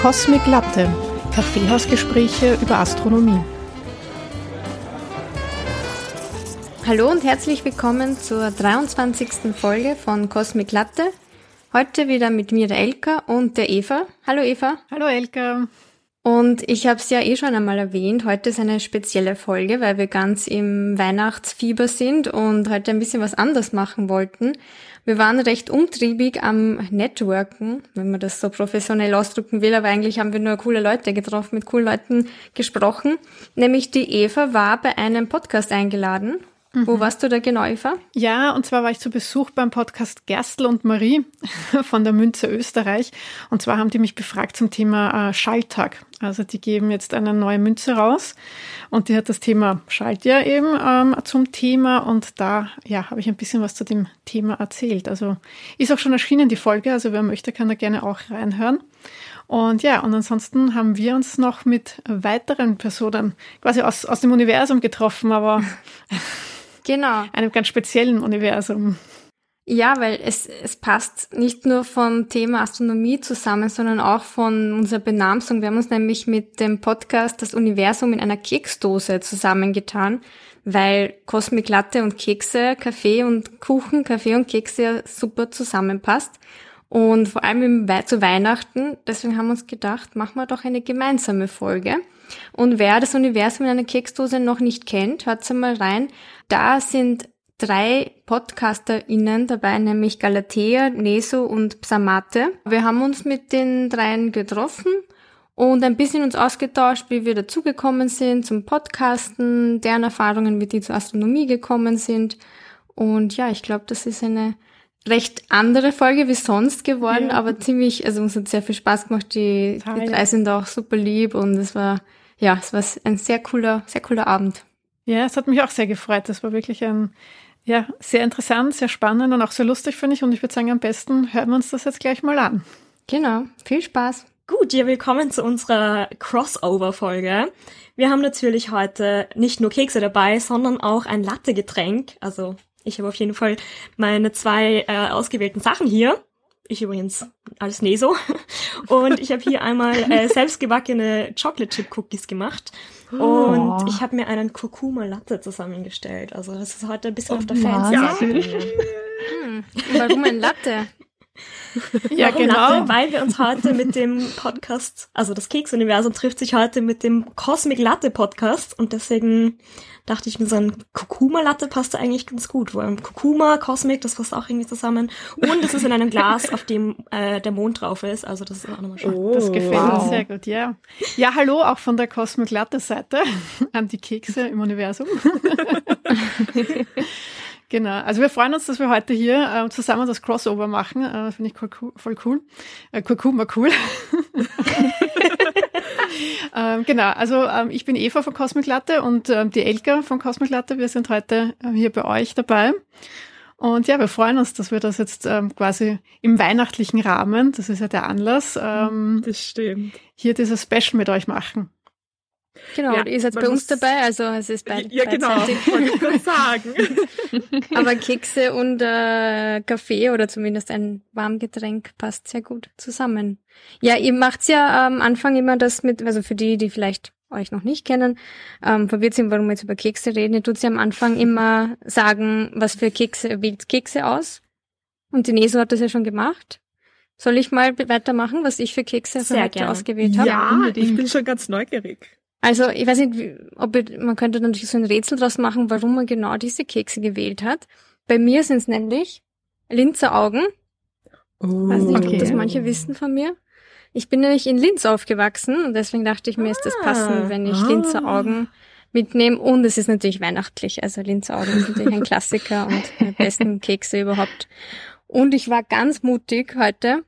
Cosmic Latte, Kaffeehausgespräche über Astronomie. Hallo und herzlich willkommen zur 23. Folge von Cosmic Latte. Heute wieder mit mir der Elka und der Eva. Hallo Eva. Hallo Elka. Und ich habe es ja eh schon einmal erwähnt, heute ist eine spezielle Folge, weil wir ganz im Weihnachtsfieber sind und heute ein bisschen was anders machen wollten. Wir waren recht umtriebig am Networken, wenn man das so professionell ausdrücken will, aber eigentlich haben wir nur coole Leute getroffen, mit coolen Leuten gesprochen. Nämlich die Eva war bei einem Podcast eingeladen Mhm. Wo warst du da genau, Eva? Ja, und zwar war ich zu Besuch beim Podcast Gerstl und Marie von der Münze Österreich. Und zwar haben die mich befragt zum Thema äh, Schalltag. Also die geben jetzt eine neue Münze raus und die hat das Thema Schaltjahr eben ähm, zum Thema und da ja habe ich ein bisschen was zu dem Thema erzählt. Also ist auch schon erschienen die Folge, also wer möchte, kann da gerne auch reinhören. Und ja, und ansonsten haben wir uns noch mit weiteren Personen quasi aus, aus dem Universum getroffen, aber Genau. Einem ganz speziellen Universum. Ja, weil es, es passt nicht nur vom Thema Astronomie zusammen, sondern auch von unserer Benamsung. Wir haben uns nämlich mit dem Podcast Das Universum in einer Keksdose zusammengetan, weil Cosmic Latte und Kekse, Kaffee und Kuchen, Kaffee und Kekse ja super zusammenpasst. Und vor allem zu Weihnachten, deswegen haben wir uns gedacht, machen wir doch eine gemeinsame Folge. Und wer das Universum in einer Keksdose noch nicht kennt, hört mal rein. Da sind drei PodcasterInnen dabei, nämlich Galatea, Neso und Psamate. Wir haben uns mit den dreien getroffen und ein bisschen uns ausgetauscht, wie wir dazugekommen sind zum Podcasten, deren Erfahrungen, wie die zur Astronomie gekommen sind. Und ja, ich glaube, das ist eine recht andere Folge wie sonst geworden, ja. aber ziemlich, also uns hat sehr viel Spaß gemacht. Die, die drei sind auch super lieb und es war, ja, es war ein sehr cooler, sehr cooler Abend. Ja, es hat mich auch sehr gefreut. Das war wirklich ein, ja, sehr interessant, sehr spannend und auch sehr lustig, finde ich. Und ich würde sagen, am besten hören wir uns das jetzt gleich mal an. Genau. Viel Spaß. Gut, ja, willkommen zu unserer Crossover-Folge. Wir haben natürlich heute nicht nur Kekse dabei, sondern auch ein Latte-Getränk. Also ich habe auf jeden Fall meine zwei äh, ausgewählten Sachen hier. Ich übrigens als Neso. Und ich habe hier einmal äh, selbstgebackene Chocolate Chip Cookies gemacht. Und oh. ich habe mir einen Kurkuma Latte zusammengestellt. Also das ist heute ein bisschen oh, auf der Fancy. Ja. Hm. Warum ein Latte? Ja, Warum genau. Latte? Weil wir uns heute mit dem Podcast, also das Keks-Universum trifft sich heute mit dem Cosmic Latte Podcast und deswegen dachte ich mir, so ein Kurkuma-Latte passt da eigentlich ganz gut. Weil Kurkuma, Cosmic, das passt auch irgendwie zusammen. Und es ist in einem Glas, auf dem äh, der Mond drauf ist. Also das ist auch nochmal schön. Oh, das gefällt wow. uns sehr gut, ja. Ja, hallo auch von der Cosmic Latte-Seite an die Kekse im Universum. Genau, also wir freuen uns, dass wir heute hier äh, zusammen das Crossover machen. Äh, Finde ich cool, voll cool. Äh, Kurkuma cool. ähm, genau, also ähm, ich bin Eva von Cosmic Latte und ähm, die Elke von Cosmic Latte. Wir sind heute äh, hier bei euch dabei. Und ja, wir freuen uns, dass wir das jetzt ähm, quasi im weihnachtlichen Rahmen, das ist ja der Anlass, ähm, das stimmt. hier dieses Special mit euch machen. Genau, ja, ihr seid bei uns dabei, also es ist bei Ja, genau, wollte ich kurz sagen. Aber Kekse und äh, Kaffee oder zumindest ein Warmgetränk passt sehr gut zusammen. Ja, ihr macht's ja am Anfang immer das mit, also für die, die vielleicht euch noch nicht kennen, ähm, verwirrt sind, warum wir jetzt über Kekse reden, ihr tut sie am Anfang immer sagen, was für Kekse, wählt Kekse aus. Und die Neso hat das ja schon gemacht. Soll ich mal weitermachen, was ich für Kekse für heute ausgewählt habe? Ja, ich bin schon ganz neugierig. Also ich weiß nicht, ob ich, man könnte natürlich so ein Rätsel draus machen, warum man genau diese Kekse gewählt hat. Bei mir sind es nämlich Linzer Augen. Oh, weiß nicht, okay. ob das manche wissen von mir. Ich bin nämlich in Linz aufgewachsen und deswegen dachte ich mir, ah, ist das passend, wenn ich ah. Linzer Augen mitnehme. Und es ist natürlich weihnachtlich. Also Linzer Augen ist natürlich ein Klassiker und die besten Kekse überhaupt. Und ich war ganz mutig heute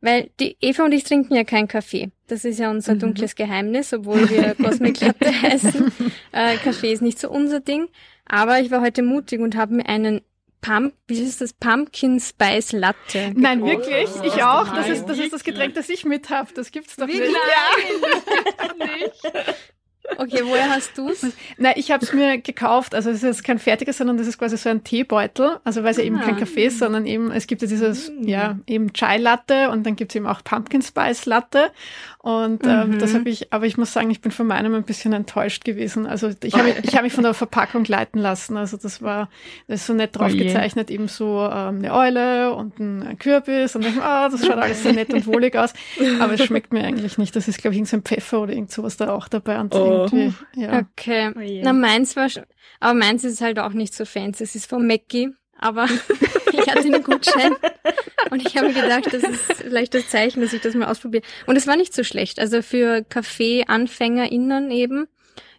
weil die Eva und ich trinken ja keinen Kaffee. Das ist ja unser mhm. dunkles Geheimnis, obwohl wir Cosmic Latte heißen. Äh, Kaffee ist nicht so unser Ding. Aber ich war heute mutig und habe mir einen Pump, wie ist das? Pumpkin Spice Latte. Nein, wirklich? Oh, ich auch. Das ist, das ist das Getränk, das ich mit habe. Das gibt's doch wie nicht. Nein, ja. nicht. Okay, woher hast du es? Na, ich habe es mir gekauft. Also es ist kein fertiges, sondern das ist quasi so ein Teebeutel. Also weil es ja eben kein Ah. Kaffee ist, sondern eben, es gibt ja dieses, Mm. ja, eben Chai Latte und dann gibt es eben auch Pumpkin Spice Latte. Und ähm, Mhm. das habe ich, aber ich muss sagen, ich bin von meinem ein bisschen enttäuscht gewesen. Also ich habe ich hab mich von der Verpackung leiten lassen. Also das war, das ist so nett drauf Oh gezeichnet, eben so ähm, eine Eule und ein Kürbis. Und ich, ah, das schaut alles sehr nett und wohlig aus. Aber es schmeckt mir eigentlich nicht. Das ist, glaube ich, irgendein so ein Pfeffer oder irgend sowas da auch dabei. Und Oh. irgendwie, ja. Okay. Oh. Na, meins war schon, aber meins ist halt auch nicht so fancy. Es ist von Mackie, aber ich hatte einen Gutschein und ich habe mir gedacht, das ist vielleicht das Zeichen, dass ich das mal ausprobiere. Und es war nicht so schlecht. Also für Kaffee-AnfängerInnen eben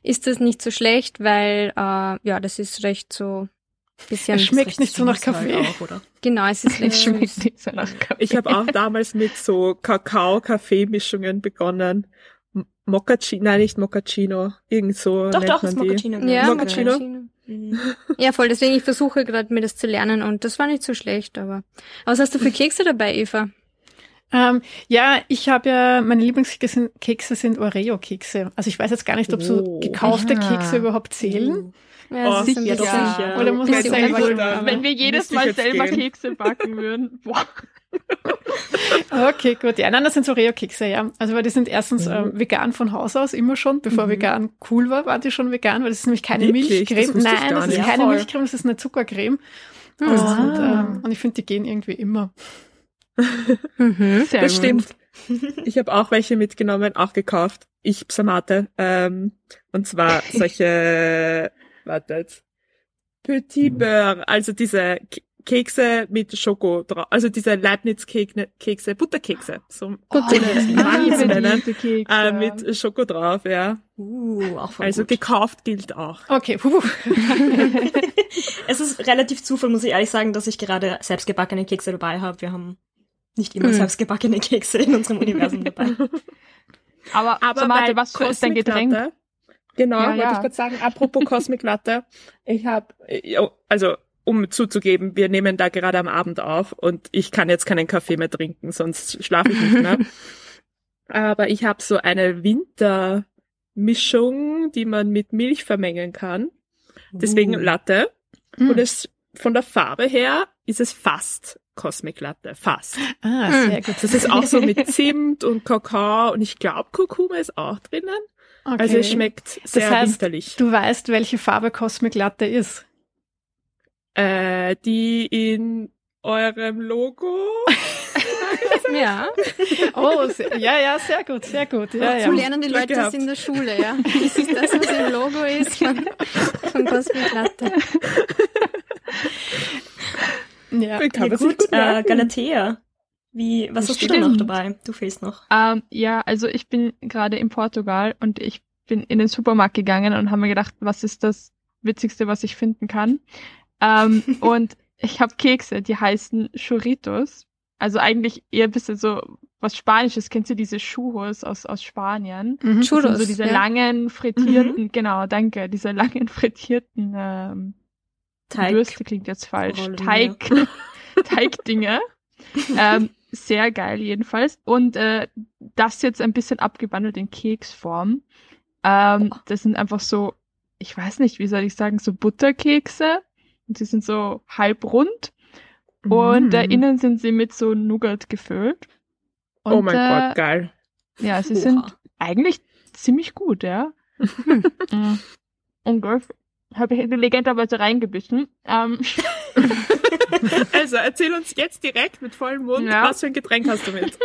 ist das nicht so schlecht, weil, äh, ja, das ist recht so bisschen, Es schmeckt nicht so nach süß halt Kaffee. Auch, oder? genau, es ist Es schmeckt nicht so nach Kaffee. Ich habe auch damals mit so Kakao-Kaffee-Mischungen begonnen. Moccacino, nein, nicht Moccacino, irgend so Doch, nennt doch, die. Moccacino. Ja, Moccacino? Moccacino. Mhm. Ja, voll. Deswegen, ich versuche gerade mir das zu lernen und das war nicht so schlecht, aber. Was hast du für Kekse dabei, Eva? Ähm, ja, ich habe ja, meine Lieblingskekse sind, Kekse sind Oreo-Kekse. Also ich weiß jetzt gar nicht, ob so Oh. gekaufte Ah. Kekse überhaupt zählen. Ja, Oh, ein ja, sicher. Oder muss man selber? Wenn wir jedes Mal selber gehen. Kekse backen würden. Boah. Okay, gut. Ja, nein, das sind so Oreo-Kekse, ja. Also weil die sind erstens Mhm. ähm, vegan von Haus aus, immer schon. Bevor Mhm. vegan cool war, waren die schon vegan, weil das ist nämlich keine Wirklich? Das Milchcreme. ich Nein, das ist nicht. keine Ja, voll. Milchcreme, das ist eine Zuckercreme. Und, Ah. ähm, und ich finde, die gehen irgendwie immer. Mhm. Sehr Das stimmt. Ich habe auch welche mitgenommen, auch gekauft. Ich Psamate. Ähm, und zwar solche, wartet, Petit Beurre, also diese Kekse mit Schoko drauf, also diese Leibniz-Kekse, Butterkekse, so nennen, diese Kekse. äh, mit Schoko drauf, ja. Uh, auch voll Also gut. gekauft gilt auch. Okay, puh. Es ist relativ Zufall, muss ich ehrlich sagen, dass ich gerade selbstgebackene Kekse dabei habe. Wir haben nicht immer Mhm. selbstgebackene Kekse in unserem Universum dabei. Aber, Aber Samantha, bei was ist dein Getränk? Latte, Genau, Ja, wollte ja. ich gerade sagen, apropos Cosmic Latte, ich habe, also um zuzugeben, wir nehmen da gerade am Abend auf und ich kann jetzt keinen Kaffee mehr trinken, sonst schlafe ich nicht mehr. Aber ich habe so eine Wintermischung, die man mit Milch vermengen kann. Deswegen Uh. Latte. Hm. Und es von der Farbe her ist es fast Cosmic Latte. Fast. Ah, Hm. sehr gut. Das ist auch so mit Zimt und Kakao und ich glaube Kurkuma ist auch drinnen. Okay. Also es schmeckt sehr heißt, winterlich. Du weißt, welche Farbe Cosmic Latte ist. Äh, die in eurem Logo. Ja. Oh, sehr, ja, ja, sehr gut, sehr gut. Ja, So ja. lernen die Glück Leute gehabt. das in der Schule, ja. Das ist das, was im Logo ist von, von Cosmic Latte. ja. Kann Ja, gut, gut äh. Galatea. Wie, was hast du Stimmt. da noch dabei? Du fehlst noch. Ähm, ja, also ich bin gerade in Portugal und ich bin in den Supermarkt gegangen und habe mir gedacht, was ist das Witzigste, was ich finden kann? Ähm, und ich habe Kekse, die heißen Churritos. Also eigentlich eher ein bisschen so was Spanisches. Kennst du diese Churros aus, aus Spanien? Mhm. Churros. so diese ja. langen frittierten, genau, danke, diese langen frittierten ähm, Teig. Würste klingt jetzt falsch. Rollen, Teig, Teigdinge. ähm, sehr geil jedenfalls. Und äh, das jetzt ein bisschen abgewandelt in Keksform. Ähm, das sind einfach so, ich weiß nicht, wie soll ich sagen, so Butterkekse. Und sie sind so halb rund. Und äh, Mm. innen sind sie mit so Nougat gefüllt. Und, oh mein äh, Gott, geil. Ja, sie Oha. sind eigentlich ziemlich gut, ja. Mm. Und das habe ich intelligenterweise reingebissen. Ähm, Also erzähl uns jetzt direkt mit vollem Mund, Ja. was für ein Getränk hast du mit?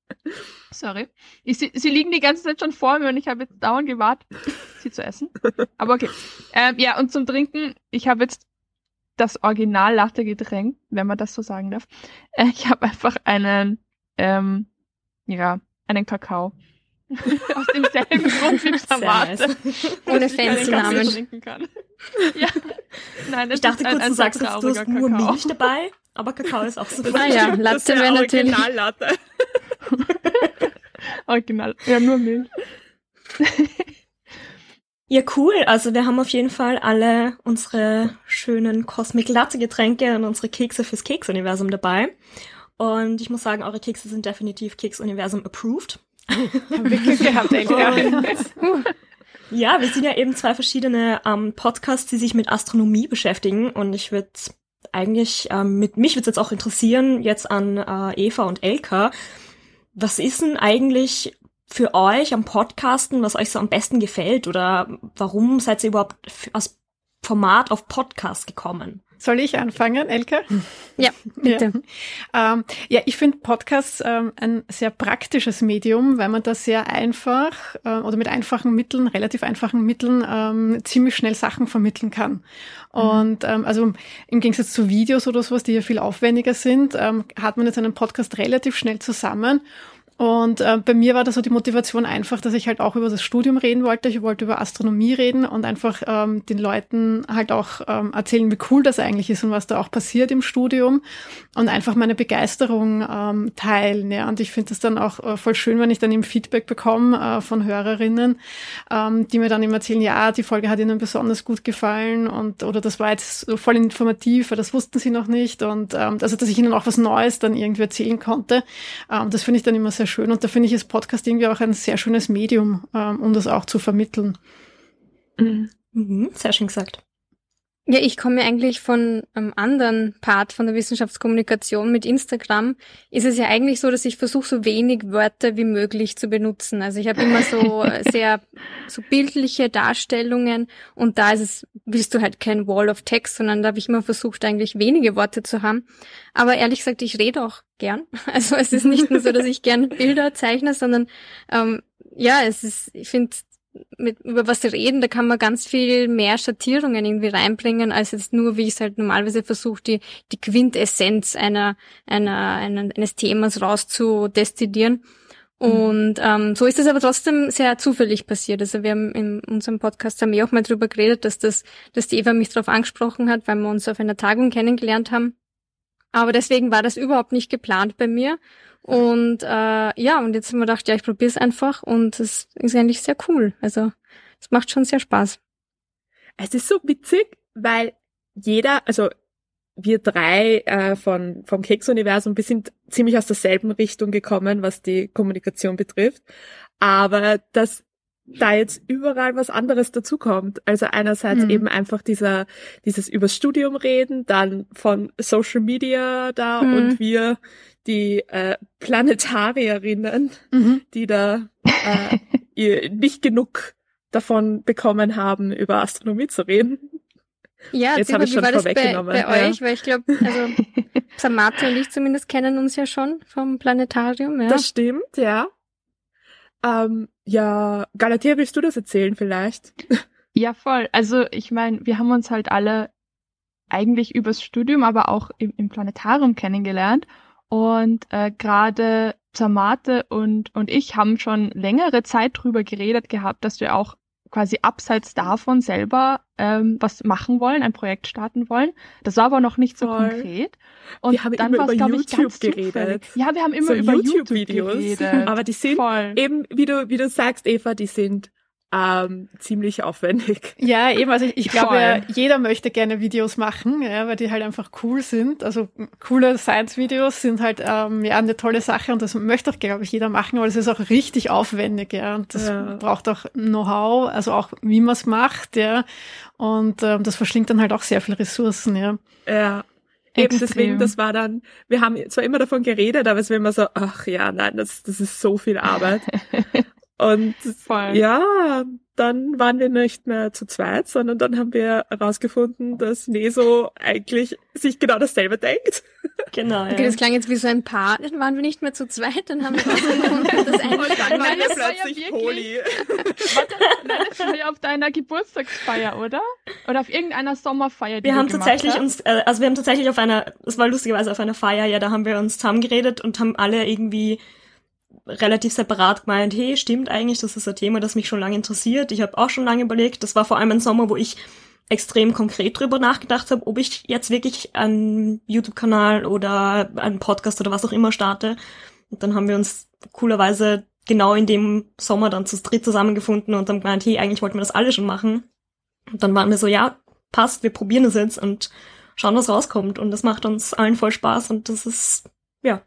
Sorry. Ich, sie, sie liegen die ganze Zeit schon vor mir und ich habe jetzt dauernd gewartet, sie zu essen. Aber okay. Ähm, ja, und zum Trinken, ich habe jetzt das Original Latte Getränk, wenn man das so sagen darf. Äh, ich habe einfach einen, ähm, ja, einen Kakao. Aus demselben Grund wie Samate. nice. Ohne dass ich keinen fancy Kaffee Namen. trinken kann. ja. Nein, Ich dachte ist ein, kurz, ein du sagst, jetzt, du hast nur. Milch dabei, aber Kakao ist auch so. Ah ja, Latte wäre natürlich. Originallatte. Original. Ja, nur Milch. Ja, cool. Also wir haben auf jeden Fall alle unsere schönen Cosmic Latte Getränke und unsere Kekse fürs Keksuniversum dabei. Und ich muss sagen, eure Kekse sind definitiv Keksuniversum approved. Haben wir Glück gehabt, Elke. Und Ja, wir sind ja eben zwei verschiedene ähm, Podcasts, die sich mit Astronomie beschäftigen und ich würde eigentlich, ähm, mit mich würde es jetzt auch interessieren, jetzt an äh, Eva und Elka, was ist denn eigentlich für euch am Podcasten, was euch so am besten gefällt oder warum seid ihr überhaupt als Format auf Podcast gekommen? Soll ich anfangen, Elke? Ja, bitte. Ja, ähm, ja ich finde Podcasts ähm, ein sehr praktisches Medium, weil man da sehr einfach äh, oder mit einfachen Mitteln, relativ einfachen Mitteln, ähm, ziemlich schnell Sachen vermitteln kann. Mhm. Und ähm, also im Gegensatz zu Videos oder sowas, die ja viel aufwendiger sind, ähm, hat man jetzt einen Podcast relativ schnell zusammen und äh, bei mir war da so die Motivation einfach, dass ich halt auch über das Studium reden wollte. Ich wollte über Astronomie reden und einfach ähm, den Leuten halt auch ähm, erzählen, wie cool das eigentlich ist und was da auch passiert im Studium und einfach meine Begeisterung ähm, teilen. Ja. Und ich finde das dann auch äh, voll schön, wenn ich dann im Feedback bekomme äh, von Hörerinnen, ähm, die mir dann immer erzählen, ja, die Folge hat ihnen besonders gut gefallen und oder das war jetzt so voll informativ, weil das wussten sie noch nicht. Und ähm, also dass ich ihnen auch was Neues dann irgendwie erzählen konnte. Ähm, das finde ich dann immer sehr sehr schön. Und da finde ich, ist Podcast irgendwie auch ein sehr schönes Medium, ähm, um das auch zu vermitteln. Mhm. Mhm, sehr schön gesagt. Ja, ich komme eigentlich von einem anderen Part von der Wissenschaftskommunikation mit Instagram. Ist es ja eigentlich so, dass ich versuche, so wenig Wörter wie möglich zu benutzen. Also ich habe immer so sehr so bildliche Darstellungen und da ist es, willst du halt kein Wall of Text, sondern da habe ich immer versucht, eigentlich wenige Worte zu haben. Aber ehrlich gesagt, ich rede auch gern. Also es ist nicht nur so, dass ich gern Bilder zeichne, sondern ähm, ja, es ist, ich finde mit, über was reden, da kann man ganz viel mehr Schattierungen irgendwie reinbringen, als jetzt nur, wie ich es halt normalerweise versuche, die, die Quintessenz einer, einer, einer, eines Themas rauszudestillieren. Mhm. Und ähm, so ist es aber trotzdem sehr zufällig passiert. Also wir haben in unserem Podcast haben wir auch mal drüber geredet, dass das, dass die Eva mich darauf angesprochen hat, weil wir uns auf einer Tagung kennengelernt haben. Aber deswegen war das überhaupt nicht geplant bei mir. Und äh, ja, und jetzt haben wir gedacht, ja, ich probiere es einfach und es ist eigentlich sehr cool. Also es macht schon sehr Spaß. Es ist so witzig, weil jeder, also wir drei äh, von vom Keks-Universum, wir sind ziemlich aus derselben Richtung gekommen, was die Kommunikation betrifft. Aber dass da jetzt überall was anderes dazukommt. Also einerseits mhm. eben einfach dieser, dieses übers Studium reden, dann von Social Media da mhm. und wir, die äh, Planetarierinnen, mhm. die da äh, ihr nicht genug davon bekommen haben, über Astronomie zu reden. Ja, jetzt habe ich schon vorweggenommen. Bei, bei ja. euch, weil ich glaube, also Samate und ich zumindest kennen uns ja schon vom Planetarium. Ja. Das stimmt, ja. Ähm, ja, Galatea, willst du das erzählen vielleicht? Ja, voll. Also ich meine, wir haben uns halt alle eigentlich übers Studium, aber auch im, im Planetarium kennengelernt. Und äh, gerade Samate und, und ich haben schon längere Zeit drüber geredet gehabt, dass wir auch quasi abseits davon selber ähm, was machen wollen, ein Projekt starten wollen. Das war aber noch nicht so Voll. konkret. Und wir haben dann immer über YouTube geredet. Zufällig. Ja, wir haben immer so über YouTube-Videos. YouTube aber die sind Voll. eben, wie du, wie du sagst, Eva, die sind ähm, ziemlich aufwendig. Ja, eben, also ich, ich glaube, jeder möchte gerne Videos machen, ja, weil die halt einfach cool sind. Also coole Science-Videos sind halt ähm, ja eine tolle Sache und das möchte auch, glaube ich, jeder machen, aber es ist auch richtig aufwendig, ja. Und das ja. braucht auch Know-how, also auch wie man es macht, ja. Und ähm, das verschlingt dann halt auch sehr viel Ressourcen, ja. Ja. Eben deswegen, das war dann, wir haben zwar immer davon geredet, aber es war immer so, ach ja, nein, das, das ist so viel Arbeit. Und Voll. ja, dann waren wir nicht mehr zu zweit, sondern dann haben wir herausgefunden, dass Neso eigentlich sich genau dasselbe denkt. Genau. Ja. Okay, das klang jetzt wie so ein Paar. Dann waren wir nicht mehr zu zweit, dann haben wir herausgefunden, dass ein Und dann waren wir plötzlich ja Poli. Warte, nein, das war ja auf deiner Geburtstagsfeier, oder? Oder auf irgendeiner Sommerfeier, die Wir haben tatsächlich uns, äh, also wir haben tatsächlich auf einer, es war lustigerweise auf einer Feier, ja, da haben wir uns zusammengeredet und haben alle irgendwie relativ separat gemeint, hey, stimmt eigentlich, das ist ein Thema, das mich schon lange interessiert. Ich habe auch schon lange überlegt, das war vor allem ein Sommer, wo ich extrem konkret drüber nachgedacht habe, ob ich jetzt wirklich einen YouTube-Kanal oder einen Podcast oder was auch immer starte. Und dann haben wir uns coolerweise genau in dem Sommer dann zu dritt zusammengefunden und dann gemeint, hey, eigentlich wollten wir das alle schon machen. Und dann waren wir so, ja, passt, wir probieren es jetzt und schauen, was rauskommt. Und das macht uns allen voll Spaß und das ist, ja,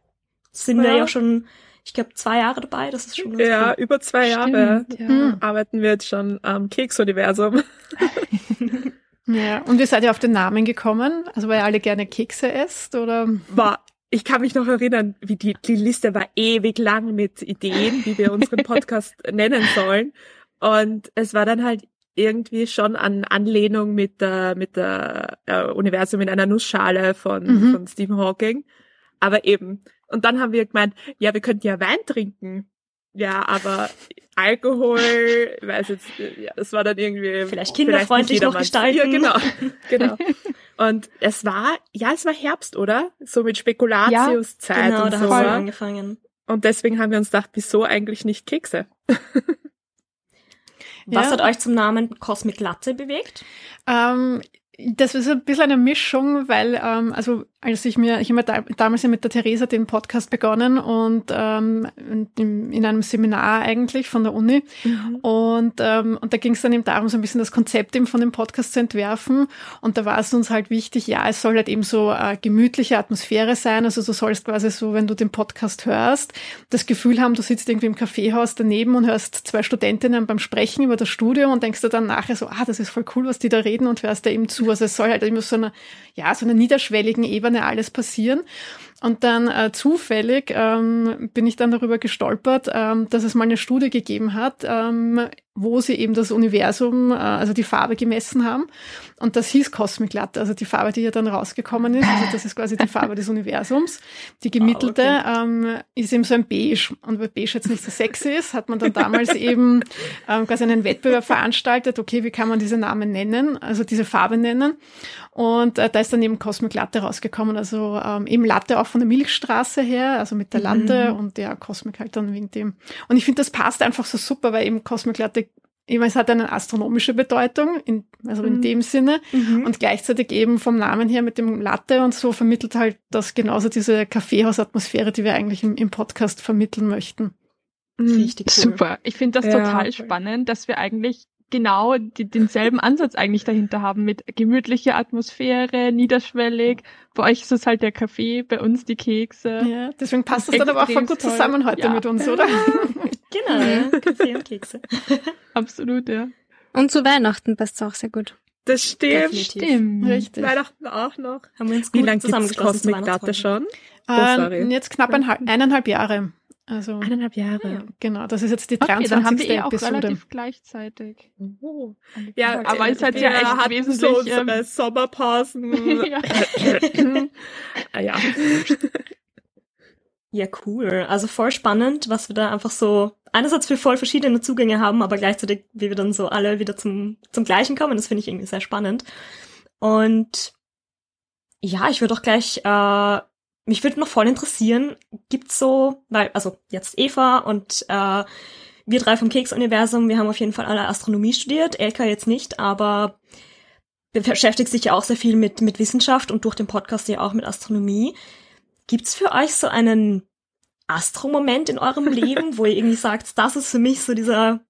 sind ja. wir ja schon ich glaube, zwei Jahre dabei. Das ist schon Ja, cool. über zwei Jahre Stimmt, ja. Hm. arbeiten wir jetzt schon am Keksuniversum. Ja, und wie seid ihr auf den Namen gekommen? Also weil ihr alle gerne Kekse esst oder? War, ich kann mich noch erinnern, wie die, die Liste war ewig lang mit Ideen, wie wir unseren Podcast nennen sollen. Und es war dann halt irgendwie schon an Anlehnung mit der, mit der äh, Universum in einer Nussschale von, Mhm. von Stephen Hawking. Aber eben. Und dann haben wir gemeint, ja, wir könnten ja Wein trinken. Ja, aber Alkohol, ich weiß jetzt, ja, das war dann irgendwie Vielleicht kinderfreundlich noch jedermanns- gestalten. Ja, genau, genau. Und es war, ja, es war Herbst, oder? So mit Spekulatiuszeit Genau, und da so. hat es angefangen. Und deswegen haben wir uns gedacht, wieso eigentlich nicht Kekse? Was Ja. hat euch zum Namen Cosmic Latte bewegt? Ähm, das ist ein bisschen eine Mischung, weil, ähm, also als ich mir, ich habe da, damals ja mit der Theresa den Podcast begonnen und ähm, in, in einem Seminar eigentlich von der Uni. Und, ähm, und da ging es dann eben darum, so ein bisschen das Konzept eben von dem Podcast zu entwerfen. Und da war es uns halt wichtig, ja, es soll halt eben so äh, gemütliche Atmosphäre sein. Also du sollst quasi so, wenn du den Podcast hörst, das Gefühl haben, du sitzt irgendwie im Kaffeehaus daneben und hörst zwei Studentinnen beim Sprechen über das Studium und denkst dir dann nachher so, ah, das ist voll cool, was die da reden und hörst da eben zu. Also es soll halt immer so einer, ja, so einer niederschwelligen Ebene alles passieren. Und dann äh, zufällig ähm, bin ich dann darüber gestolpert, ähm, dass es mal eine Studie gegeben hat, ähm, wo sie eben das Universum, äh, also die Farbe gemessen haben. Und das hieß Cosmic Latte, also die Farbe, die ja dann rausgekommen ist. Also das ist quasi die Farbe des Universums. Die gemittelte okay. ähm, ist eben so ein Beige. Und weil Beige jetzt nicht so sexy ist, hat man dann damals eben ähm, quasi einen Wettbewerb veranstaltet. Okay, wie kann man diese Namen nennen, also diese Farbe nennen? Und äh, da ist dann eben Cosmic Latte rausgekommen. Also ähm, eben Latte auch von der Milchstraße her, also mit der Latte und ja, Cosmic halt dann wegen dem. Und ich finde, das passt einfach so super, weil eben Cosmic Latte, ich meine, es hat eine astronomische Bedeutung, in, also in Mhm. dem Sinne. Und gleichzeitig eben vom Namen her mit dem Latte und so vermittelt halt das genauso diese Kaffeehausatmosphäre, die wir eigentlich im, im Podcast vermitteln möchten. Richtig cool. Super. Ich finde das Ja, total voll. spannend, dass wir eigentlich genau die, denselben Ansatz eigentlich dahinter haben mit gemütliche Atmosphäre, niederschwellig. Bei euch ist es halt der Kaffee, bei uns die Kekse. Ja, deswegen passt das dann aber auch voll gut zusammen heute Ja. mit uns, oder? Genau, ja. Kaffee und Kekse. Absolut, ja. Und zu Weihnachten passt es auch sehr gut. Das stimmt. Definitiv. Stimmt. Richtig. Weihnachten auch noch. Haben wir uns Wie gut lange gibt's zusammengeschlossen Cosmic Weihnachtsfolge. schon? Oh, sorry. Ähm, jetzt knapp ein, halb- eineinhalb Jahre. Also, Eineinhalb Jahre. genau, das ist jetzt die Okay, 23. dann haben wir eh auch Episode. relativ gleichzeitig. Oh. Ja, aber es hat ja echt wesentlich, so unsere ähm, Sommerpausen. ja. ah, ja. Ja, cool. Also voll spannend, was wir da einfach so, einerseits für voll verschiedene Zugänge haben, aber gleichzeitig, wie wir dann so alle wieder zum, zum Gleichen kommen, das finde ich irgendwie sehr spannend. Und ja, ich würde auch gleich, äh, mich würde noch voll interessieren, gibt's so, weil, also jetzt Eva und äh, wir drei vom Keks-Universum, wir haben auf jeden Fall alle Astronomie studiert, Elka jetzt nicht, aber beschäftigt sich ja auch sehr viel mit, mit Wissenschaft und durch den Podcast ja auch mit Astronomie. Gibt's für euch so einen Astro-Moment in eurem Leben, wo ihr irgendwie sagt, das ist für mich so dieser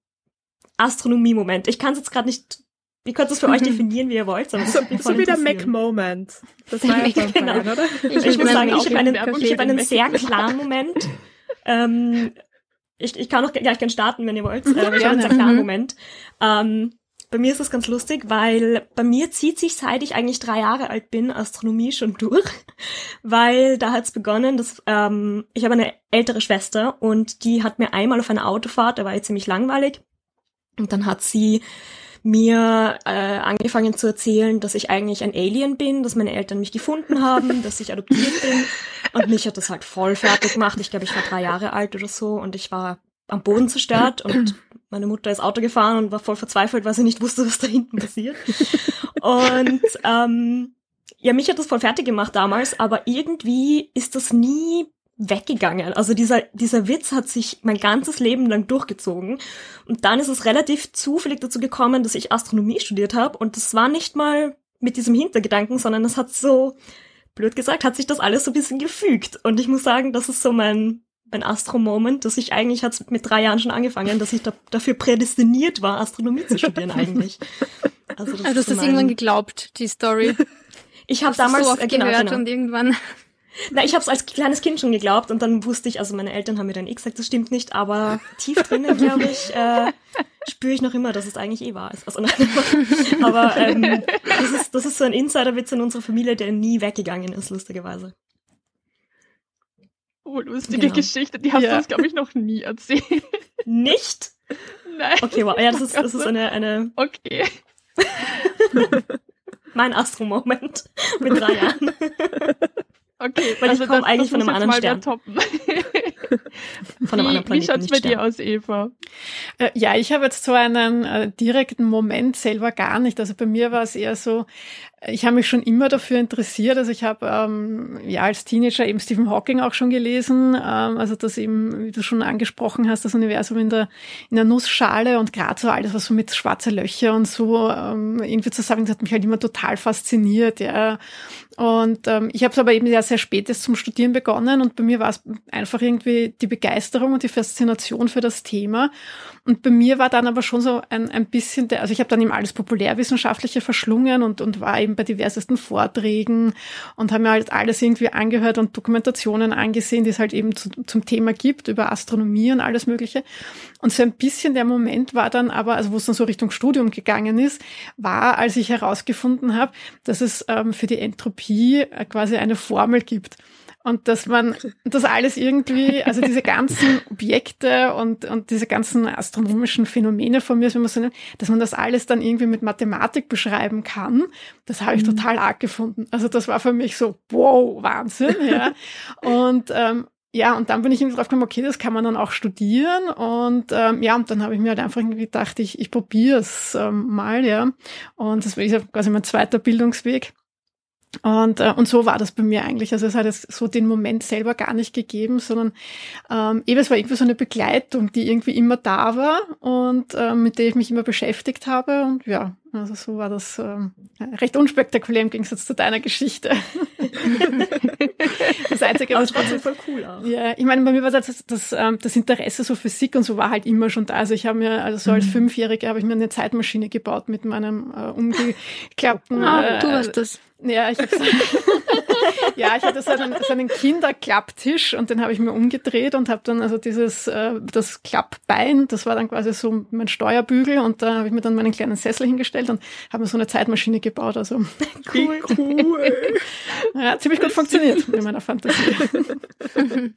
Astronomie-Moment? Ich kann es jetzt gerade nicht, ihr könnt es für euch definieren, wie ihr wollt, So, würde voll so wie der. Mac-Moment. Das war ja von Genau. oder? Ich, Ich muss mein, sagen, ich habe einen, ich hab einen sehr Mac. klaren Moment. ähm, ich, ich kann auch gleich gerne starten, wenn ihr wollt. Äh, ich habe einen sehr klaren Mhm. Moment. Ähm, bei mir ist das ganz lustig, weil bei mir zieht sich, seit ich eigentlich drei Jahre alt bin, Astronomie schon durch. Weil da hat's begonnen, dass ähm, ich habe eine ältere Schwester und die hat mir einmal auf einer Autofahrt, da war ich ziemlich langweilig, und dann hat sie mir äh, angefangen zu erzählen, dass ich eigentlich ein Alien bin, dass meine Eltern mich gefunden haben, dass ich adoptiert bin. Und mich hat das halt voll fertig gemacht. Ich glaube, ich war drei Jahre alt oder so und ich war am Boden zerstört und meine Mutter ist Auto gefahren und war voll verzweifelt, weil sie nicht wusste, was da hinten passiert. Und ähm, ja, mich hat das voll fertig gemacht damals, aber irgendwie ist das nie weggegangen. Also dieser, dieser Witz hat sich mein ganzes Leben lang durchgezogen. Und dann ist es relativ zufällig dazu gekommen, dass ich Astronomie studiert habe. Und das war nicht mal mit diesem Hintergedanken, sondern es hat so, blöd gesagt, hat sich das alles so ein bisschen gefügt. Und ich muss sagen, das ist so mein, mein Astro-Moment, dass ich eigentlich hat's mit drei Jahren schon angefangen, dass ich da, dafür prädestiniert war, Astronomie zu studieren eigentlich. Also, das Also ist hast so das irgendwann geglaubt, die Story. Ich habe damals so oft äh, genau, gehört genau. und irgendwann. Na, ich habe es als kleines Kind schon geglaubt und dann wusste ich, also meine Eltern haben mir dann eh gesagt, das stimmt nicht, aber tief drinnen, glaube ich, äh, spüre ich noch immer, dass es eigentlich eh wahr ist. Also, nein, aber ähm, das, ist, das ist so ein Insiderwitz in unserer Familie, der nie weggegangen ist, lustigerweise. Oh, lustige genau. Geschichte, die hast ja. du uns, glaube ich, noch nie erzählt. Nicht? Nein. Okay, wow, ja, das ist, das ist eine, eine... Okay. mein Astro-Moment mit drei Jahren. Okay, weil also ich komme eigentlich von einem anderen Stern. von einem anderen Planeten. Wie schaut's bei dir aus, Eva? Äh, ja, ich habe jetzt so einen äh, direkten Moment selber gar nicht. Also bei mir war es eher so, ich habe mich schon immer dafür interessiert. Also ich habe ähm, ja als Teenager eben Stephen Hawking auch schon gelesen. Ähm, also das eben, wie du schon angesprochen hast, das Universum in der in der Nussschale und gerade so alles, was so mit schwarze Löcher und so ähm, irgendwie zusammen, das hat mich halt immer total fasziniert. Ja. Und ähm, ich habe es aber eben ja sehr spät zum Studieren begonnen und bei mir war es einfach irgendwie die Begeisterung und die Faszination für das Thema. Und bei mir war dann aber schon so ein, ein bisschen, der, also ich habe dann eben alles Populärwissenschaftliche verschlungen und, und war eben bei diversesten Vorträgen und habe mir halt alles irgendwie angehört und Dokumentationen angesehen, die es halt eben zu, zum Thema gibt, über Astronomie und alles Mögliche. Und so ein bisschen der Moment war dann aber, also wo es dann so Richtung Studium gegangen ist, war, als ich herausgefunden habe, dass es ähm, für die Entropie äh, quasi eine Formel gibt und dass man das alles irgendwie, also diese ganzen Objekte und, und diese ganzen astronomischen Phänomene von mir, wenn man so nennt, dass man das alles dann irgendwie mit Mathematik beschreiben kann, das habe ich mhm. total arg gefunden. Also das war für mich so, wow, Wahnsinn, ja. und ähm, ja, und dann bin ich irgendwie drauf gekommen, okay, das kann man dann auch studieren. Und ähm, ja, und dann habe ich mir halt einfach irgendwie gedacht, ich, ich probiere es ähm, mal, ja. Und das war quasi mein zweiter Bildungsweg. Und, äh, und so war das bei mir eigentlich. Also es hat jetzt so den Moment selber gar nicht gegeben, sondern ähm, eben es war irgendwie so eine Begleitung, die irgendwie immer da war und äh, mit der ich mich immer beschäftigt habe. Und ja, also so war das ähm, recht unspektakulär im Gegensatz zu deiner Geschichte. das Einzige, was trotzdem voll cool auch. Ja, ich meine, bei mir war das, das, das, ähm, das Interesse so Physik und so war halt immer schon da. Also ich habe mir, also so als mhm. Fünfjährige habe ich mir eine Zeitmaschine gebaut mit meinem äh, umgeklappten. Ah, du warst das. Ja, ich habe ja, ich hatte so einen, so einen Kinderklapptisch und den habe ich mir umgedreht und habe dann also dieses äh, das Klappbein, das war dann quasi so mein Steuerbügel und da habe ich mir dann meinen kleinen Sessel hingestellt und habe mir so eine Zeitmaschine gebaut. Also cool, cool. ja, ziemlich gut funktioniert mit meiner Fantasie.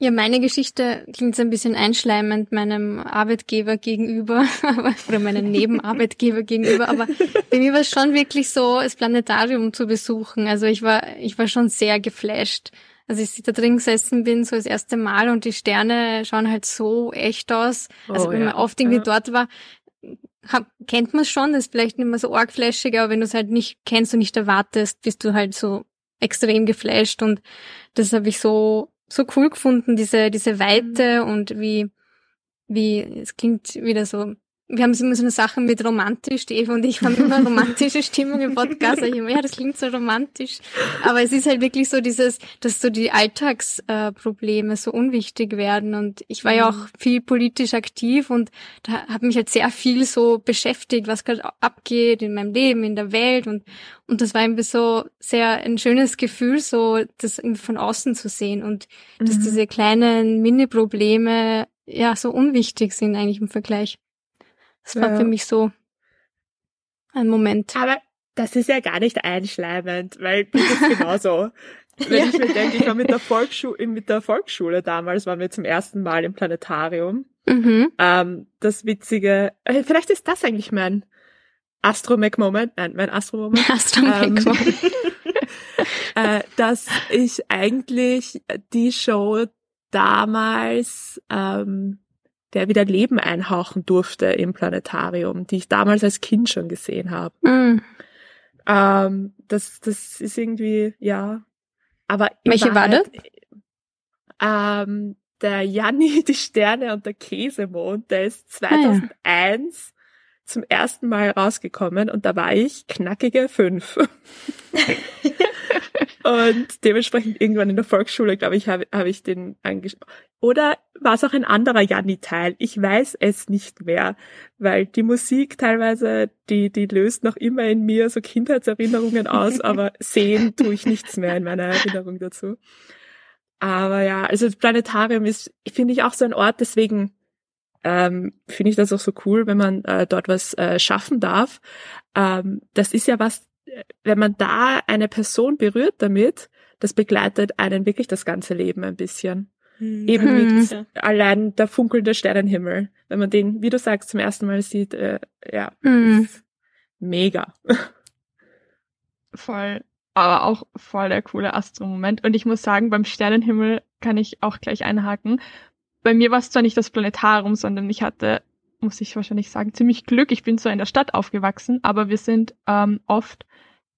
Ja, meine Geschichte klingt so ein bisschen einschleimend meinem Arbeitgeber gegenüber oder meinem Nebenarbeitgeber gegenüber, aber bei mir war es schon wirklich so, das Planetarium zu besuchen. Also ich war, ich war schon sehr geflasht. Als ich da drin gesessen bin, so das erste Mal und die Sterne schauen halt so echt aus. Also oh, wenn man oft irgendwie ja. dort war, hab, kennt man schon, das ist vielleicht nicht mehr so arg flashig, aber wenn du es halt nicht kennst und nicht erwartest, bist du halt so extrem geflasht und das habe ich so so cool gefunden, diese, diese Weite mhm. und wie, wie, es klingt wieder so, wir haben immer so eine Sache mit romantisch, die Eva und ich haben immer romantische Stimmung im Podcast. Ich immer, ja, das klingt so romantisch. Aber es ist halt wirklich so dieses, dass so die Alltagsprobleme äh, so unwichtig werden. Und ich war ja mhm. auch viel politisch aktiv und da habe mich halt sehr viel so beschäftigt, was gerade abgeht in meinem Leben, in der Welt. Und, und das war irgendwie so sehr ein schönes Gefühl, so das von außen zu sehen und dass mhm. diese kleinen Mini-Probleme ja so unwichtig sind eigentlich im Vergleich. Das war ja. für mich so ein Moment. Aber das ist ja gar nicht einschleimend, weil das ist genauso. Wenn ja. ich mir denke, ich war mit der Volksschule, mit der Volksschule damals, waren wir zum ersten Mal im Planetarium. Mhm. Ähm, das Witzige, äh, vielleicht ist das eigentlich mein Astromech-Moment, nein, mein Astro-Moment. Astromech-Moment. Ähm, äh, dass ich eigentlich die Show damals ähm, der wieder Leben einhauchen durfte im Planetarium, die ich damals als Kind schon gesehen habe. Mm. Ähm, das, das ist irgendwie, ja. Aber Welche Wahrheit, war das? Ähm, der Janni, die Sterne und der Käsemond, der ist 2001 ah, ja. zum ersten Mal rausgekommen und da war ich knackige fünf. und dementsprechend irgendwann in der Volksschule, glaube ich, habe hab ich den angeschaut. Oder war es auch ein anderer Janni-Teil? Ich weiß es nicht mehr, weil die Musik teilweise, die, die löst noch immer in mir so Kindheitserinnerungen aus, aber sehen tue ich nichts mehr in meiner Erinnerung dazu. Aber ja, also das Planetarium ist, finde ich, auch so ein Ort, deswegen ähm, finde ich das auch so cool, wenn man äh, dort was äh, schaffen darf. Ähm, das ist ja was, wenn man da eine Person berührt damit, das begleitet einen wirklich das ganze Leben ein bisschen. Mhm. Eben mit ja. allein der funkelnde Sternenhimmel. Wenn man den, wie du sagst, zum ersten Mal sieht, äh, ja, mhm. mega. Voll. Aber auch voll der coole Astro-Moment. Und ich muss sagen, beim Sternenhimmel kann ich auch gleich einhaken. Bei mir war es zwar nicht das Planetarium, sondern ich hatte, muss ich wahrscheinlich sagen, ziemlich Glück. Ich bin zwar in der Stadt aufgewachsen, aber wir sind ähm, oft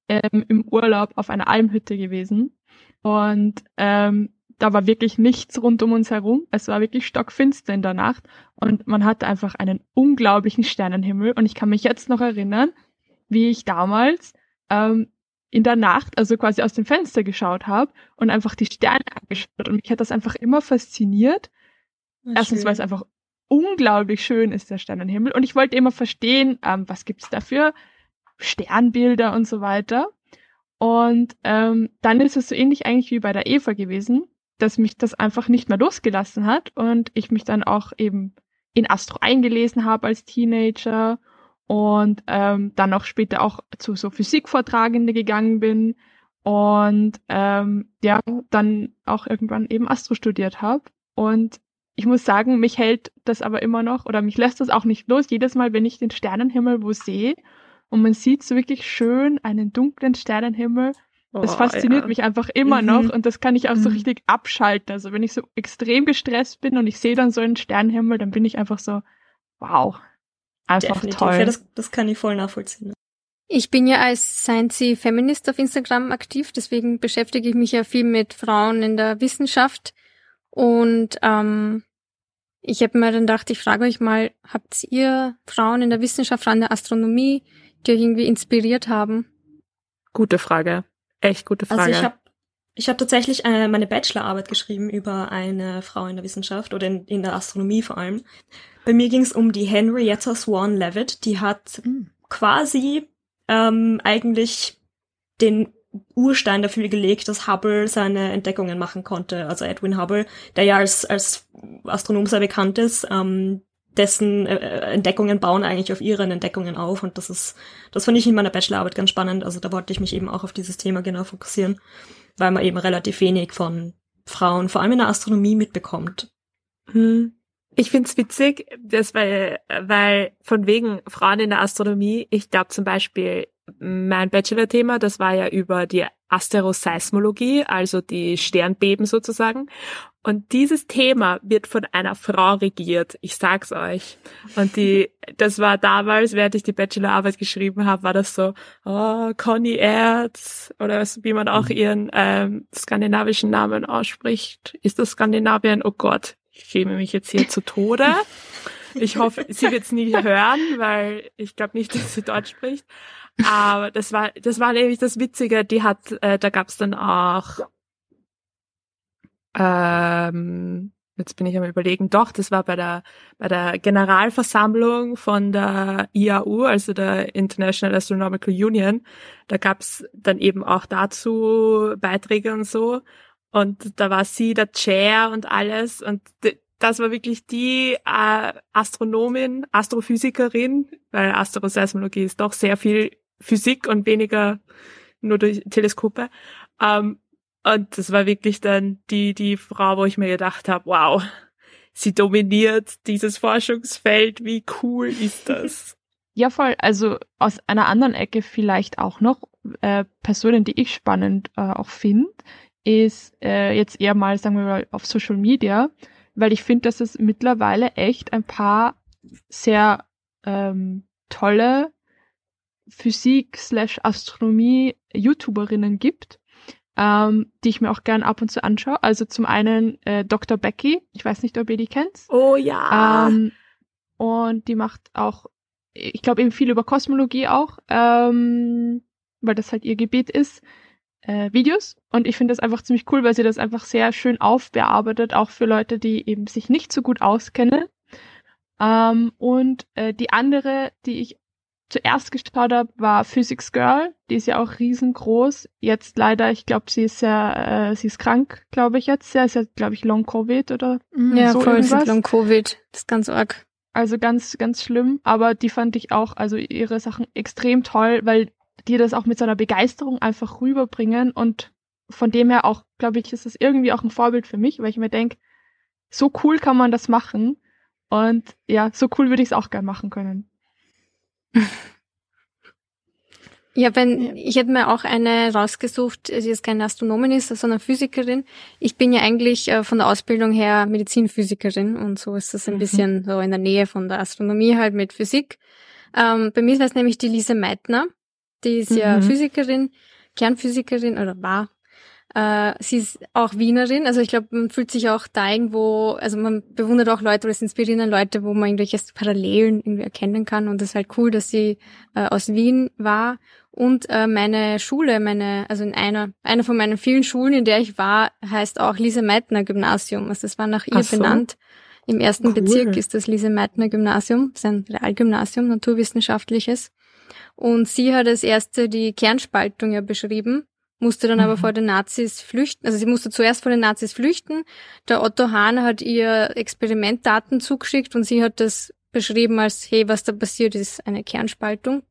ähm, im Urlaub auf einer Almhütte gewesen. Und ähm, da war wirklich nichts rund um uns herum. Es war wirklich stockfinster in der Nacht und man hatte einfach einen unglaublichen Sternenhimmel. Und ich kann mich jetzt noch erinnern, wie ich damals ähm, in der Nacht, also quasi aus dem Fenster geschaut habe und einfach die Sterne angeschaut. Und mich hat das einfach immer fasziniert. Na, Erstens, weil es einfach unglaublich schön ist, der Sternenhimmel. Und ich wollte immer verstehen, ähm, was gibt's dafür Sternbilder und so weiter. Und ähm, dann ist es so ähnlich eigentlich wie bei der Eva gewesen dass mich das einfach nicht mehr losgelassen hat und ich mich dann auch eben in Astro eingelesen habe als Teenager und ähm, dann auch später auch zu so Physikvortragende gegangen bin und ähm, ja, dann auch irgendwann eben Astro studiert habe. Und ich muss sagen, mich hält das aber immer noch oder mich lässt das auch nicht los. Jedes Mal, wenn ich den Sternenhimmel wo sehe und man sieht so wirklich schön einen dunklen Sternenhimmel, das oh, fasziniert ja. mich einfach immer mhm. noch und das kann ich auch so mhm. richtig abschalten. Also wenn ich so extrem gestresst bin und ich sehe dann so einen Sternenhimmel, dann bin ich einfach so, wow, einfach Definitiv. toll. Ja, das, das kann ich voll nachvollziehen. Ich bin ja als Science Feminist auf Instagram aktiv, deswegen beschäftige ich mich ja viel mit Frauen in der Wissenschaft und ähm, ich habe mir dann gedacht, ich frage euch mal, habt ihr Frauen in der Wissenschaft, Frauen in der Astronomie, die euch irgendwie inspiriert haben? Gute Frage. Echt gute Frage. Also ich habe ich hab tatsächlich äh, meine Bachelorarbeit geschrieben über eine Frau in der Wissenschaft oder in, in der Astronomie vor allem. Bei mir ging es um die Henrietta Swan Leavitt. Die hat mhm. quasi ähm, eigentlich den Urstein dafür gelegt, dass Hubble seine Entdeckungen machen konnte. Also Edwin Hubble, der ja als, als Astronom sehr bekannt ist, ähm, dessen äh, äh, Entdeckungen bauen eigentlich auf ihren Entdeckungen auf und das ist, das fand ich in meiner Bachelorarbeit ganz spannend. Also da wollte ich mich eben auch auf dieses Thema genau fokussieren, weil man eben relativ wenig von Frauen, vor allem in der Astronomie, mitbekommt. Hm. Ich find's witzig, dass weil, weil von wegen Frauen in der Astronomie, ich glaube zum Beispiel mein Bachelor-Thema, das war ja über die Asteroseismologie, also die Sternbeben sozusagen. Und dieses Thema wird von einer Frau regiert. Ich sag's euch. Und die, das war damals, während ich die Bachelorarbeit geschrieben habe, war das so, oh, Conny Erz, oder wie man auch ihren ähm, skandinavischen Namen ausspricht. Ist das Skandinavien? Oh Gott, ich schäme mich jetzt hier zu Tode. Ich hoffe, sie wird's nie hören, weil ich glaube nicht, dass sie Deutsch spricht. Aber das war, das war nämlich das Witzige. Die hat, äh, da gab's dann auch, ähm, jetzt bin ich am überlegen, doch, das war bei der, bei der Generalversammlung von der IAU, also der International Astronomical Union. Da gab's dann eben auch dazu Beiträge und so. Und da war sie der Chair und alles. Und das war wirklich die äh, Astronomin, Astrophysikerin, weil Astroseismologie ist doch sehr viel Physik und weniger nur durch Teleskope. Ähm, und das war wirklich dann die, die Frau, wo ich mir gedacht habe, wow, sie dominiert dieses Forschungsfeld, wie cool ist das? Ja, voll. Also aus einer anderen Ecke vielleicht auch noch äh, Personen, die ich spannend äh, auch finde, ist äh, jetzt eher mal, sagen wir mal, auf Social Media, weil ich finde, dass es mittlerweile echt ein paar sehr ähm, tolle Physik slash Astronomie YouTuberinnen gibt, ähm, die ich mir auch gern ab und zu anschaue. Also zum einen äh, Dr. Becky, ich weiß nicht, ob ihr die kennt. Oh ja. Ähm, und die macht auch, ich glaube eben viel über Kosmologie auch, ähm, weil das halt ihr Gebiet ist. äh, Videos und ich finde das einfach ziemlich cool, weil sie das einfach sehr schön aufbearbeitet, auch für Leute, die eben sich nicht so gut auskennen. Ähm, und äh, die andere, die ich zuerst geschaut habe, war Physics Girl. Die ist ja auch riesengroß. Jetzt leider, ich glaube, sie ist ja, äh, sie ist krank, glaube ich jetzt. Ja, ist ja, glaube ich, Long Covid oder mhm. ja, so voll irgendwas. Long Covid. Das ist ganz arg. Also ganz, ganz schlimm. Aber die fand ich auch, also ihre Sachen extrem toll, weil die das auch mit so einer Begeisterung einfach rüberbringen und von dem her auch, glaube ich, ist das irgendwie auch ein Vorbild für mich, weil ich mir denke, so cool kann man das machen und ja, so cool würde ich es auch gern machen können. Ja, wenn, ich hätte mir auch eine rausgesucht, sie jetzt keine Astronomin ist, sondern Physikerin. Ich bin ja eigentlich äh, von der Ausbildung her Medizinphysikerin und so ist das ein mhm. bisschen so in der Nähe von der Astronomie halt mit Physik. Ähm, bei mir war es nämlich die Lise Meitner, die ist mhm. ja Physikerin, Kernphysikerin oder war äh, sie ist auch Wienerin, also ich glaube, man fühlt sich auch da irgendwo, also man bewundert auch Leute oder es inspirieren Leute, wo man irgendwelche Parallelen irgendwie erkennen kann und es ist halt cool, dass sie äh, aus Wien war und äh, meine Schule, meine, also in einer, einer von meinen vielen Schulen, in der ich war, heißt auch Lise Meitner Gymnasium, also das war nach ihr so. benannt. Im ersten cool. Bezirk ist das Lise Meitner Gymnasium, das ist ein Realgymnasium, naturwissenschaftliches. Und sie hat als erste die Kernspaltung ja beschrieben musste dann mhm. aber vor den Nazis flüchten. Also sie musste zuerst vor den Nazis flüchten. Der Otto Hahn hat ihr Experimentdaten zugeschickt und sie hat das beschrieben als, hey, was da passiert ist, eine Kernspaltung.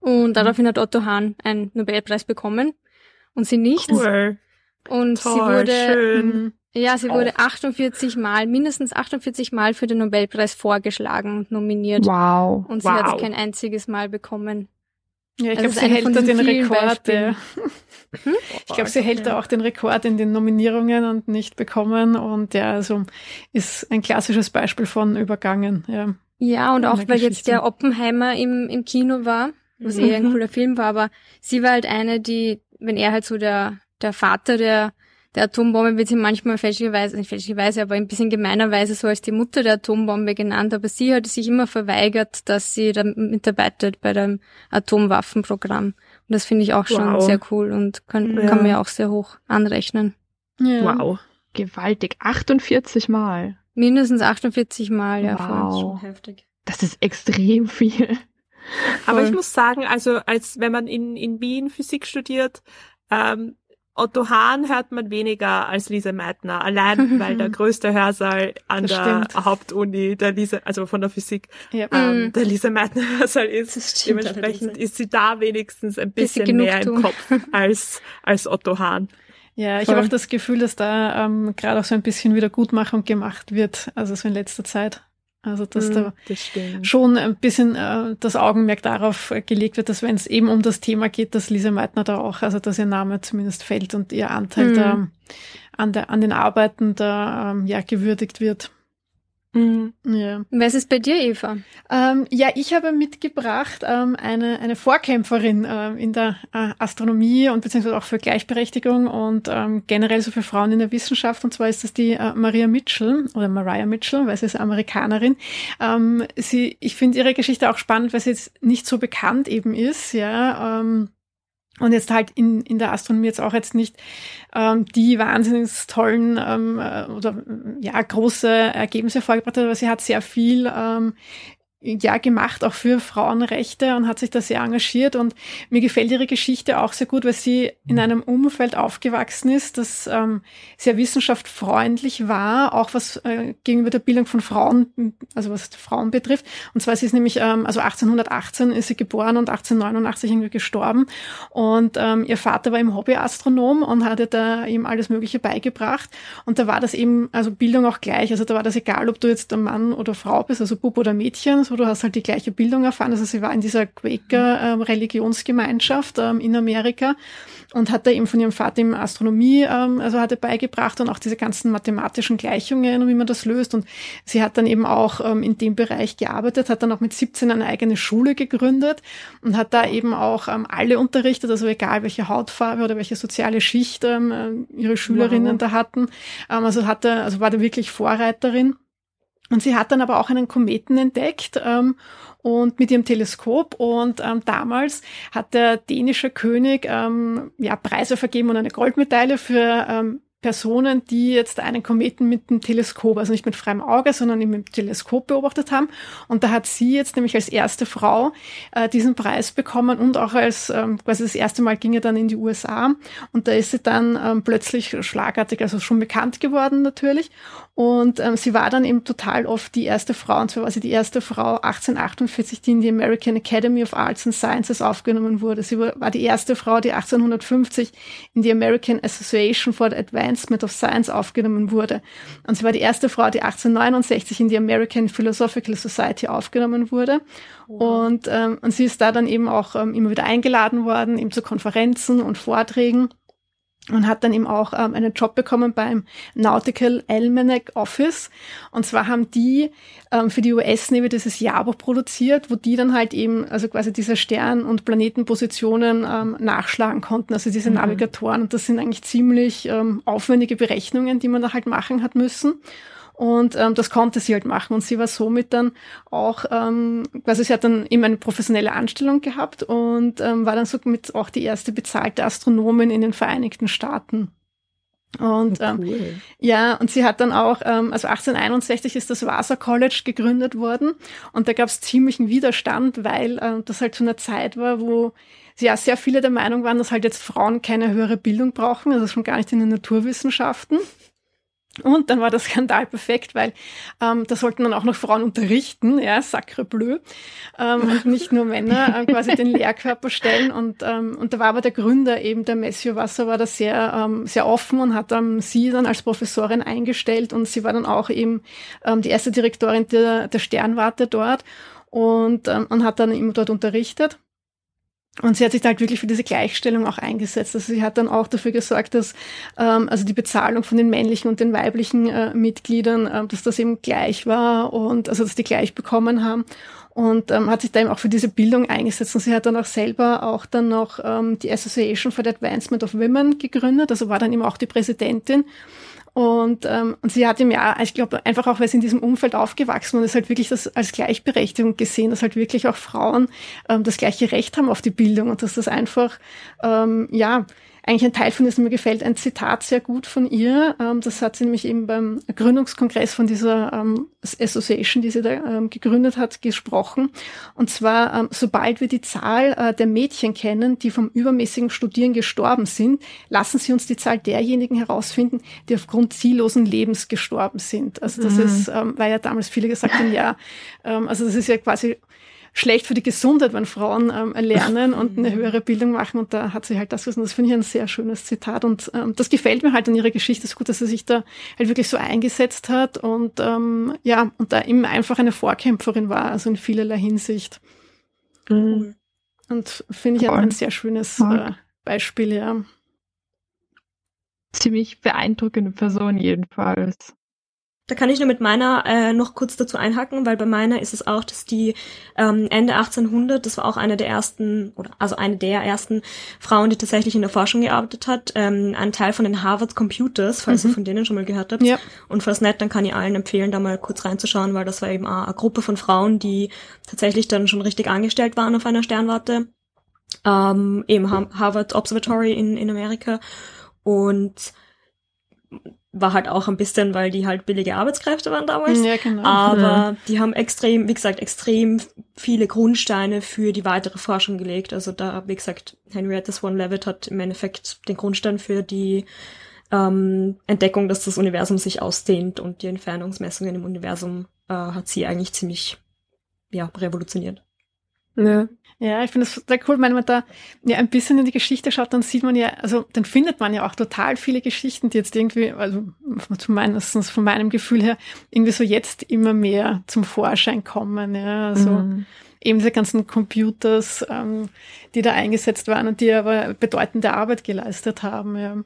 Und mhm. daraufhin hat Otto Hahn einen Nobelpreis bekommen und sie nicht. Cool. Und Toll, sie wurde, schön. Mhm. ja, sie wurde 48 Mal, mindestens 48 Mal für den Nobelpreis vorgeschlagen und nominiert. Wow. Und sie wow. hat es kein einziges Mal bekommen. Ja, ich also glaube, sie hält da den Rekord. Hm? Ich glaube, sie hält da auch den Rekord in den Nominierungen und nicht bekommen. Und ja, also ist ein klassisches Beispiel von übergangen. Ja, ja und auch weil Geschichte. jetzt der Oppenheimer im, im Kino war, was mhm. eher ein cooler Film war, aber sie war halt eine, die, wenn er halt so der, der Vater der der Atombombe wird sie manchmal fälschlicherweise, nicht fälschlicherweise, aber ein bisschen gemeinerweise so als die Mutter der Atombombe genannt. Aber sie hat sich immer verweigert, dass sie da mitarbeitet bei dem Atomwaffenprogramm. Und das finde ich auch schon wow. sehr cool und kann, ja. kann mir auch sehr hoch anrechnen. Ja. Wow. Gewaltig. 48 Mal. Mindestens 48 Mal, ja. Wow. Voll. Schon heftig. Das ist extrem viel. Aber ich muss sagen, also als wenn man in, in Wien Physik studiert, ähm, Otto Hahn hört man weniger als Lise Meitner, allein weil der größte Hörsaal an das der stimmt. Hauptuni der Lise, also von der Physik, ja. ähm, mhm. der Lise Meitner Hörsaal ist. Dementsprechend ist sie da wenigstens ein bisschen, bisschen mehr im Kopf als, als Otto Hahn. Ja, ich habe auch das Gefühl, dass da ähm, gerade auch so ein bisschen Wiedergutmachung gemacht wird, also so in letzter Zeit. Also dass mm, da das schon ein bisschen äh, das Augenmerk darauf gelegt wird, dass wenn es eben um das Thema geht, dass Lisa Meitner da auch, also dass ihr Name zumindest fällt und ihr Anteil mm. da an, der, an den Arbeiten da ähm, ja gewürdigt wird. Mhm. Ja. Was ist bei dir, Eva? Ähm, ja, ich habe mitgebracht ähm, eine, eine Vorkämpferin äh, in der äh, Astronomie und beziehungsweise auch für Gleichberechtigung und ähm, generell so für Frauen in der Wissenschaft. Und zwar ist das die äh, Maria Mitchell oder Mariah Mitchell, weil sie ist Amerikanerin. Ähm, sie, ich finde ihre Geschichte auch spannend, weil sie jetzt nicht so bekannt eben ist. Ja. Und jetzt halt in, in der Astronomie jetzt auch jetzt nicht ähm, die wahnsinnig tollen ähm, äh, oder ja große Ergebnisse vorgebracht hat, aber sie hat sehr viel ähm, ja gemacht, auch für Frauenrechte und hat sich da sehr engagiert. Und mir gefällt ihre Geschichte auch sehr gut, weil sie in einem Umfeld aufgewachsen ist, das ähm, sehr wissenschaftsfreundlich war, auch was äh, gegenüber der Bildung von Frauen, also was Frauen betrifft. Und zwar sie ist nämlich, ähm, also 1818 ist sie geboren und 1889 irgendwie gestorben. Und ähm, ihr Vater war eben Hobbyastronom und hatte da ihm alles Mögliche beigebracht. Und da war das eben, also Bildung auch gleich. Also da war das egal, ob du jetzt ein Mann oder Frau bist, also Bub oder Mädchen so, du hast halt die gleiche Bildung erfahren. Also sie war in dieser Quaker-Religionsgemeinschaft ähm, ähm, in Amerika und hat da eben von ihrem Vater im Astronomie, ähm, also hatte beigebracht und auch diese ganzen mathematischen Gleichungen und wie man das löst. Und sie hat dann eben auch ähm, in dem Bereich gearbeitet, hat dann auch mit 17 eine eigene Schule gegründet und hat da eben auch ähm, alle unterrichtet, also egal welche Hautfarbe oder welche soziale Schicht ähm, ihre Schülerinnen wow. da hatten. Ähm, also hatte, also war da wirklich Vorreiterin. Und sie hat dann aber auch einen Kometen entdeckt ähm, und mit ihrem Teleskop. Und ähm, damals hat der dänische König ähm, ja Preise vergeben und eine Goldmedaille für ähm, Personen, die jetzt einen Kometen mit dem Teleskop, also nicht mit freiem Auge, sondern mit dem Teleskop beobachtet haben. Und da hat sie jetzt nämlich als erste Frau äh, diesen Preis bekommen und auch als ähm, quasi das erste Mal ging er dann in die USA. Und da ist sie dann ähm, plötzlich schlagartig, also schon bekannt geworden natürlich. Und ähm, sie war dann eben total oft die erste Frau, und zwar war sie die erste Frau 1848, die in die American Academy of Arts and Sciences aufgenommen wurde. Sie war die erste Frau, die 1850 in die American Association for the Advancement of Science aufgenommen wurde. Und sie war die erste Frau, die 1869 in die American Philosophical Society aufgenommen wurde. Wow. Und, ähm, und sie ist da dann eben auch ähm, immer wieder eingeladen worden, eben zu Konferenzen und Vorträgen und hat dann eben auch ähm, einen Job bekommen beim Nautical Almanac Office. Und zwar haben die ähm, für die US Navy dieses Jahrbuch produziert, wo die dann halt eben, also quasi diese Stern- und Planetenpositionen ähm, nachschlagen konnten, also diese mhm. Navigatoren. Und das sind eigentlich ziemlich ähm, aufwendige Berechnungen, die man da halt machen hat müssen. Und ähm, das konnte sie halt machen. Und sie war somit dann auch, ähm, quasi sie hat dann eben eine professionelle Anstellung gehabt und ähm, war dann somit auch die erste bezahlte Astronomin in den Vereinigten Staaten. Und oh, ähm, cool. ähm, ja, und sie hat dann auch, ähm, also 1861 ist das Vassar College gegründet worden und da gab es ziemlichen Widerstand, weil äh, das halt zu einer Zeit war, wo ja sehr viele der Meinung waren, dass halt jetzt Frauen keine höhere Bildung brauchen, also schon gar nicht in den Naturwissenschaften. Und dann war der Skandal perfekt, weil ähm, da sollten dann auch noch Frauen unterrichten, ja, sacre bleu, ähm, und nicht nur Männer äh, quasi den Lehrkörper stellen. Und, ähm, und da war aber der Gründer eben, der Messio Wasser, war da sehr, ähm, sehr offen und hat ähm, sie dann als Professorin eingestellt und sie war dann auch eben ähm, die erste Direktorin der, der Sternwarte dort und, ähm, und hat dann eben dort unterrichtet. Und sie hat sich halt wirklich für diese Gleichstellung auch eingesetzt. Also sie hat dann auch dafür gesorgt, dass ähm, also die Bezahlung von den männlichen und den weiblichen äh, Mitgliedern, äh, dass das eben gleich war und also dass die gleich bekommen haben und ähm, hat sich da eben auch für diese Bildung eingesetzt. Und sie hat dann auch selber auch dann noch ähm, die Association for the Advancement of Women gegründet, also war dann eben auch die Präsidentin. Und, ähm, und sie hat im Jahr, ich glaube, einfach auch, weil sie in diesem Umfeld aufgewachsen und ist halt wirklich das als Gleichberechtigung gesehen, dass halt wirklich auch Frauen ähm, das gleiche Recht haben auf die Bildung und dass das einfach, ähm, ja, eigentlich ein Teil von diesem, mir gefällt ein Zitat sehr gut von ihr. Ähm, das hat sie nämlich eben beim Gründungskongress von dieser ähm, Association, die sie da ähm, gegründet hat, gesprochen. Und zwar, sobald wir die Zahl äh, der Mädchen kennen, die vom übermäßigen Studieren gestorben sind, lassen sie uns die Zahl derjenigen herausfinden, die aufgrund ziellosen Lebens gestorben sind. Also das mhm. ist, weil ja damals viele gesagt haben, ja, also das ist ja quasi schlecht für die Gesundheit, wenn Frauen ähm, lernen und eine höhere Bildung machen. Und da hat sie halt das gesagt. Das finde ich ein sehr schönes Zitat. Und ähm, das gefällt mir halt an ihrer Geschichte. Es ist gut, dass sie sich da halt wirklich so eingesetzt hat und ähm, ja, und da eben einfach eine Vorkämpferin war, also in vielerlei Hinsicht. Mhm. Und finde ich Toll. ein sehr schönes äh, Beispiel, ja. Ziemlich beeindruckende Person jedenfalls. Da kann ich nur mit meiner äh, noch kurz dazu einhaken, weil bei meiner ist es auch, dass die ähm, Ende 1800, das war auch eine der ersten, oder also eine der ersten Frauen, die tatsächlich in der Forschung gearbeitet hat, ähm, ein Teil von den Harvard Computers, falls mhm. ihr von denen schon mal gehört habt. Ja. Und falls nicht, dann kann ich allen empfehlen, da mal kurz reinzuschauen, weil das war eben auch eine Gruppe von Frauen, die tatsächlich dann schon richtig angestellt waren auf einer Sternwarte. Ähm, eben Harvard Observatory in, in Amerika. Und war halt auch ein bisschen, weil die halt billige Arbeitskräfte waren damals. Ja, genau. Aber ja. die haben extrem, wie gesagt, extrem viele Grundsteine für die weitere Forschung gelegt. Also da, wie gesagt, Henrietta Swan Leavitt hat im Endeffekt den Grundstein für die ähm, Entdeckung, dass das Universum sich ausdehnt und die Entfernungsmessungen im Universum äh, hat sie eigentlich ziemlich ja, revolutioniert. Ja. Ja, ich finde das total cool. Wenn man da ja ein bisschen in die Geschichte schaut, dann sieht man ja, also dann findet man ja auch total viele Geschichten, die jetzt irgendwie, also zumindest von meinem Gefühl her, irgendwie so jetzt immer mehr zum Vorschein kommen. Ja, also mhm. eben diese ganzen Computers, ähm, die da eingesetzt waren und die aber bedeutende Arbeit geleistet haben. Ja.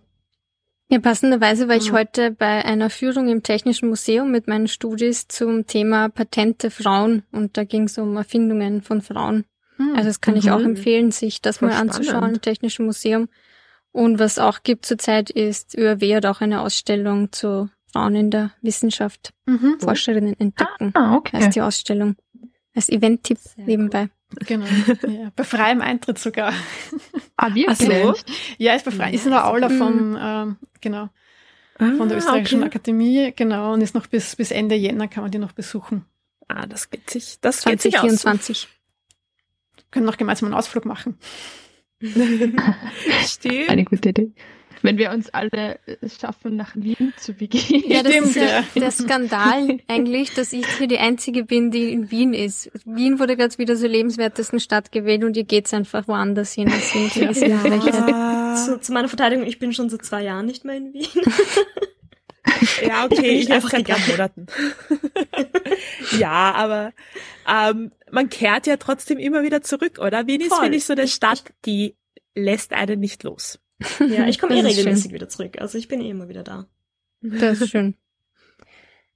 Ja, passenderweise war ich mhm. heute bei einer Führung im Technischen Museum mit meinen Studis zum Thema Patente Frauen und da ging es um Erfindungen von Frauen. Hm. Also das kann mhm. ich auch mhm. empfehlen, sich das Voll mal anzuschauen im Technischen Museum. Und was auch gibt zurzeit ist, ÖRW hat auch eine Ausstellung zu Frauen in der Wissenschaft, Mhm. Forscherinnen entdecken. Ah, okay. Heißt die Ausstellung. Als Event-Tipp nebenbei. Genau. Ja, bei freiem Eintritt sogar. Ah, wirklich? so. Ja, ist bei frei. Ist in der Aula Mhm. vom, ähm, genau, von der Ah, Österreichischen okay. Akademie, genau, und ist noch bis, bis Ende Jänner kann man die noch besuchen. Ah, das geht sich, das geht sich aus. 2024. Können noch gemeinsam einen Ausflug machen. Stimmt. Eine gute Idee. Wenn wir uns alle es schaffen, nach Wien zu begehen. Ja, das Stimmt, ist ja der Skandal eigentlich, dass ich hier die Einzige bin, die in Wien ist. Wien wurde gerade wieder zur lebenswertesten Stadt gewählt und ihr geht's einfach woanders hin. Das sind Ja. Zu, zu meiner Verteidigung, ich bin schon seit zwei Jahren nicht mehr in Wien. ja, okay, ich ich einfach einfach seit Monaten. ja, aber ähm, man kehrt ja trotzdem immer wieder zurück, oder? Wien ist, finde ich, so eine Stadt, die lässt einen nicht los. Ja, ich komme eh regelmäßig wieder zurück. Also ich bin eh immer wieder da. Das ist schön.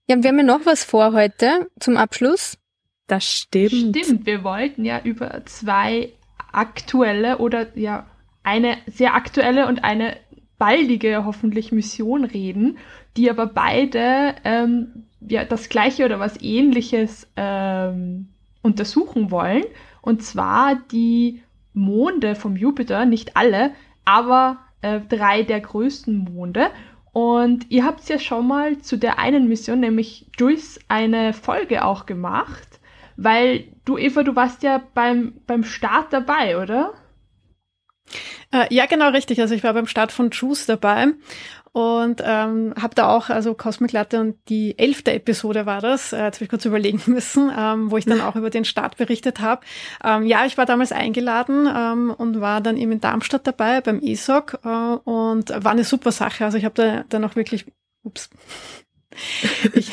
Ja, wir haben ja noch was vor heute zum Abschluss. Das stimmt. Stimmt, wir wollten ja über zwei aktuelle oder ja eine sehr aktuelle und eine baldige hoffentlich Mission reden, die aber beide ähm, ja das gleiche oder was ähnliches ähm, untersuchen wollen. Und zwar die Monde vom Jupiter, nicht alle, aber äh, drei der größten Monde. Und ihr habt ja schon mal zu der einen Mission, nämlich Jules, eine Folge auch gemacht, weil du, Eva, du warst ja beim, beim Start dabei, oder? Äh, ja, genau, richtig. Also ich war beim Start von Juice dabei und ähm, habe da auch, also Cosmic Latte und die elfte Episode war das, äh, jetzt habe ich kurz überlegen müssen, ähm, wo ich dann auch über den Start berichtet habe. Ähm, ja, ich war damals eingeladen ähm, und war dann eben in Darmstadt dabei beim ESOC äh, und war eine super Sache. Also ich habe da dann auch wirklich, ups, ich,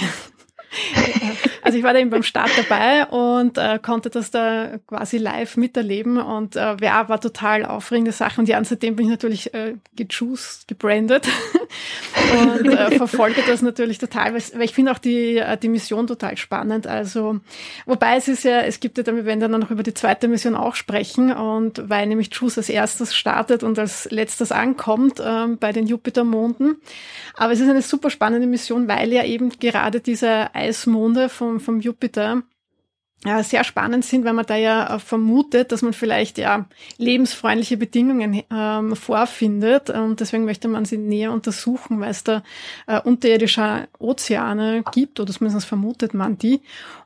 also ich war da eben beim Start dabei und äh, konnte das da quasi live miterleben und äh, ja, war total aufregende Sache und ja, und seitdem bin ich natürlich äh, gejuiced, gebrandet und äh, verfolge das natürlich total, weil weil ich finde auch die, äh, die Mission total spannend. Also, wobei es ist ja, es gibt ja dann, wir werden dann noch über die zweite Mission auch sprechen und weil nämlich Juice als erstes startet und als letztes ankommt ähm, bei den Jupitermonden. Aber es ist eine super spannende Mission, weil ja eben gerade diese Eismonde vom, vom Jupiter ja, sehr spannend sind, weil man da ja äh, vermutet, dass man vielleicht ja lebensfreundliche Bedingungen ähm, vorfindet und deswegen möchte man sie näher untersuchen, weil es da äh, unterirdische Ozeane gibt oder zumindest vermutet man die.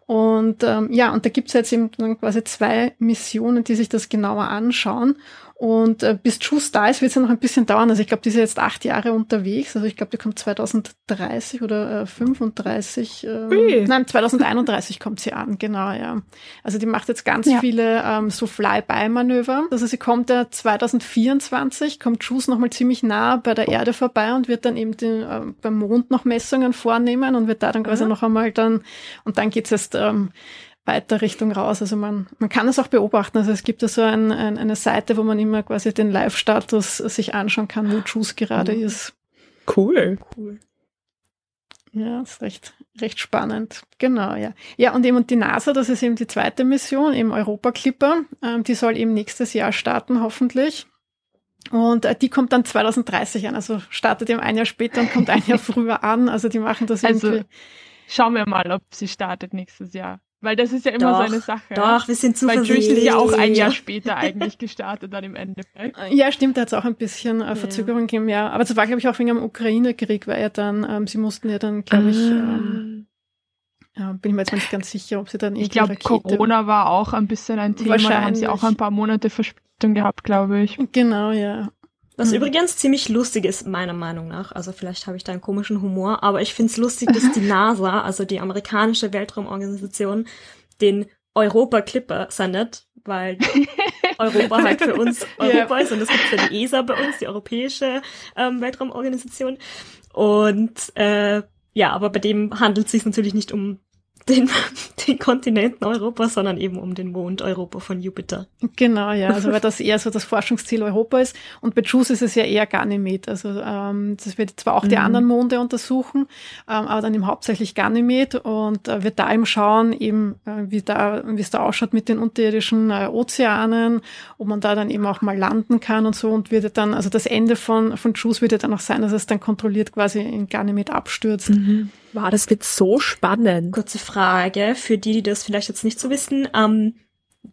Und ähm, ja, und da gibt's jetzt eben quasi zwei Missionen, die sich das genauer anschauen. Und äh, bis Juice da ist, wird es ja noch ein bisschen dauern. Also ich glaube, die ist ja jetzt acht Jahre unterwegs. Also ich glaube, die kommt 2030 oder äh, 35. Ähm, Ui. nein, 2031 kommt sie an, genau, ja. Also die macht jetzt ganz Ja. viele ähm, so Fly-by-Manöver. Also sie kommt ja 2024, kommt Juice nochmal ziemlich nah bei der Erde vorbei und wird dann eben den, äh, beim Mond noch Messungen vornehmen und wird da dann quasi Aha. noch einmal dann, und dann geht's jetzt ähm, weiter Richtung raus. Also man, man kann es auch beobachten. Also es gibt da so ein, ein, eine Seite, wo man immer quasi den Live-Status sich anschauen kann, wo Juice gerade Mhm. ist. Cool. Ja, ist recht, recht spannend. Genau, ja. Ja, und eben und die NASA, das ist eben die zweite Mission, eben Europa Clipper. Ähm, die soll eben nächstes Jahr starten, hoffentlich. Und äh, die kommt dann 2030 an, also startet eben ein Jahr später und kommt ein Jahr früher an. Also die machen das Also, irgendwie. Schauen wir mal, ob sie startet nächstes Jahr. Weil das ist ja immer so Doch, eine Sache. Doch, wir sind Weil zuversichtlich. Juice ist ja auch ein Jahr später eigentlich gestartet dann im Endeffekt. Ja, stimmt, da hat es auch ein bisschen äh, Verzögerung gegeben, ja. Aber das war, glaube ich, auch wegen dem Ukraine-Krieg, weil ja dann, ähm, sie mussten ja dann, glaube ich, ähm, ja, bin ich mir jetzt nicht ganz sicher, ob sie dann Ich irgendwie glaube, Corona war auch ein bisschen ein Thema. Da haben sie auch ein paar Monate Verspätung gehabt, glaube ich. Genau, ja. Was Mhm. übrigens ziemlich lustig ist, meiner Meinung nach. Also vielleicht habe ich da einen komischen Humor, aber ich finde es lustig, dass die NASA, also die amerikanische Weltraumorganisation, den Europa Clipper sendet, weil Europa halt für uns Europa ist und es gibt ja die ESA bei uns, die Europäische ähm, Weltraumorganisation. Und äh, ja, aber bei dem handelt es sich natürlich nicht um den, den Kontinenten Europa, sondern eben um den Mond Europa von Jupiter. Genau, ja, also weil das eher so das Forschungsziel Europa ist. Und bei JUICE ist es ja eher Ganymed. Also ähm, das wird zwar auch die Mhm. anderen Monde untersuchen, ähm, aber dann eben hauptsächlich Ganymed und äh, wird da eben schauen, eben äh, wie da, wie es da ausschaut mit den unterirdischen äh, Ozeanen, ob man da dann eben auch mal landen kann und so und wird dann, also das Ende von von JUICE wird ja dann auch sein, dass es dann kontrolliert quasi in Ganymed abstürzt. Wow, das wird so spannend. Kurze Frage für die, die das vielleicht jetzt nicht so wissen. Ähm,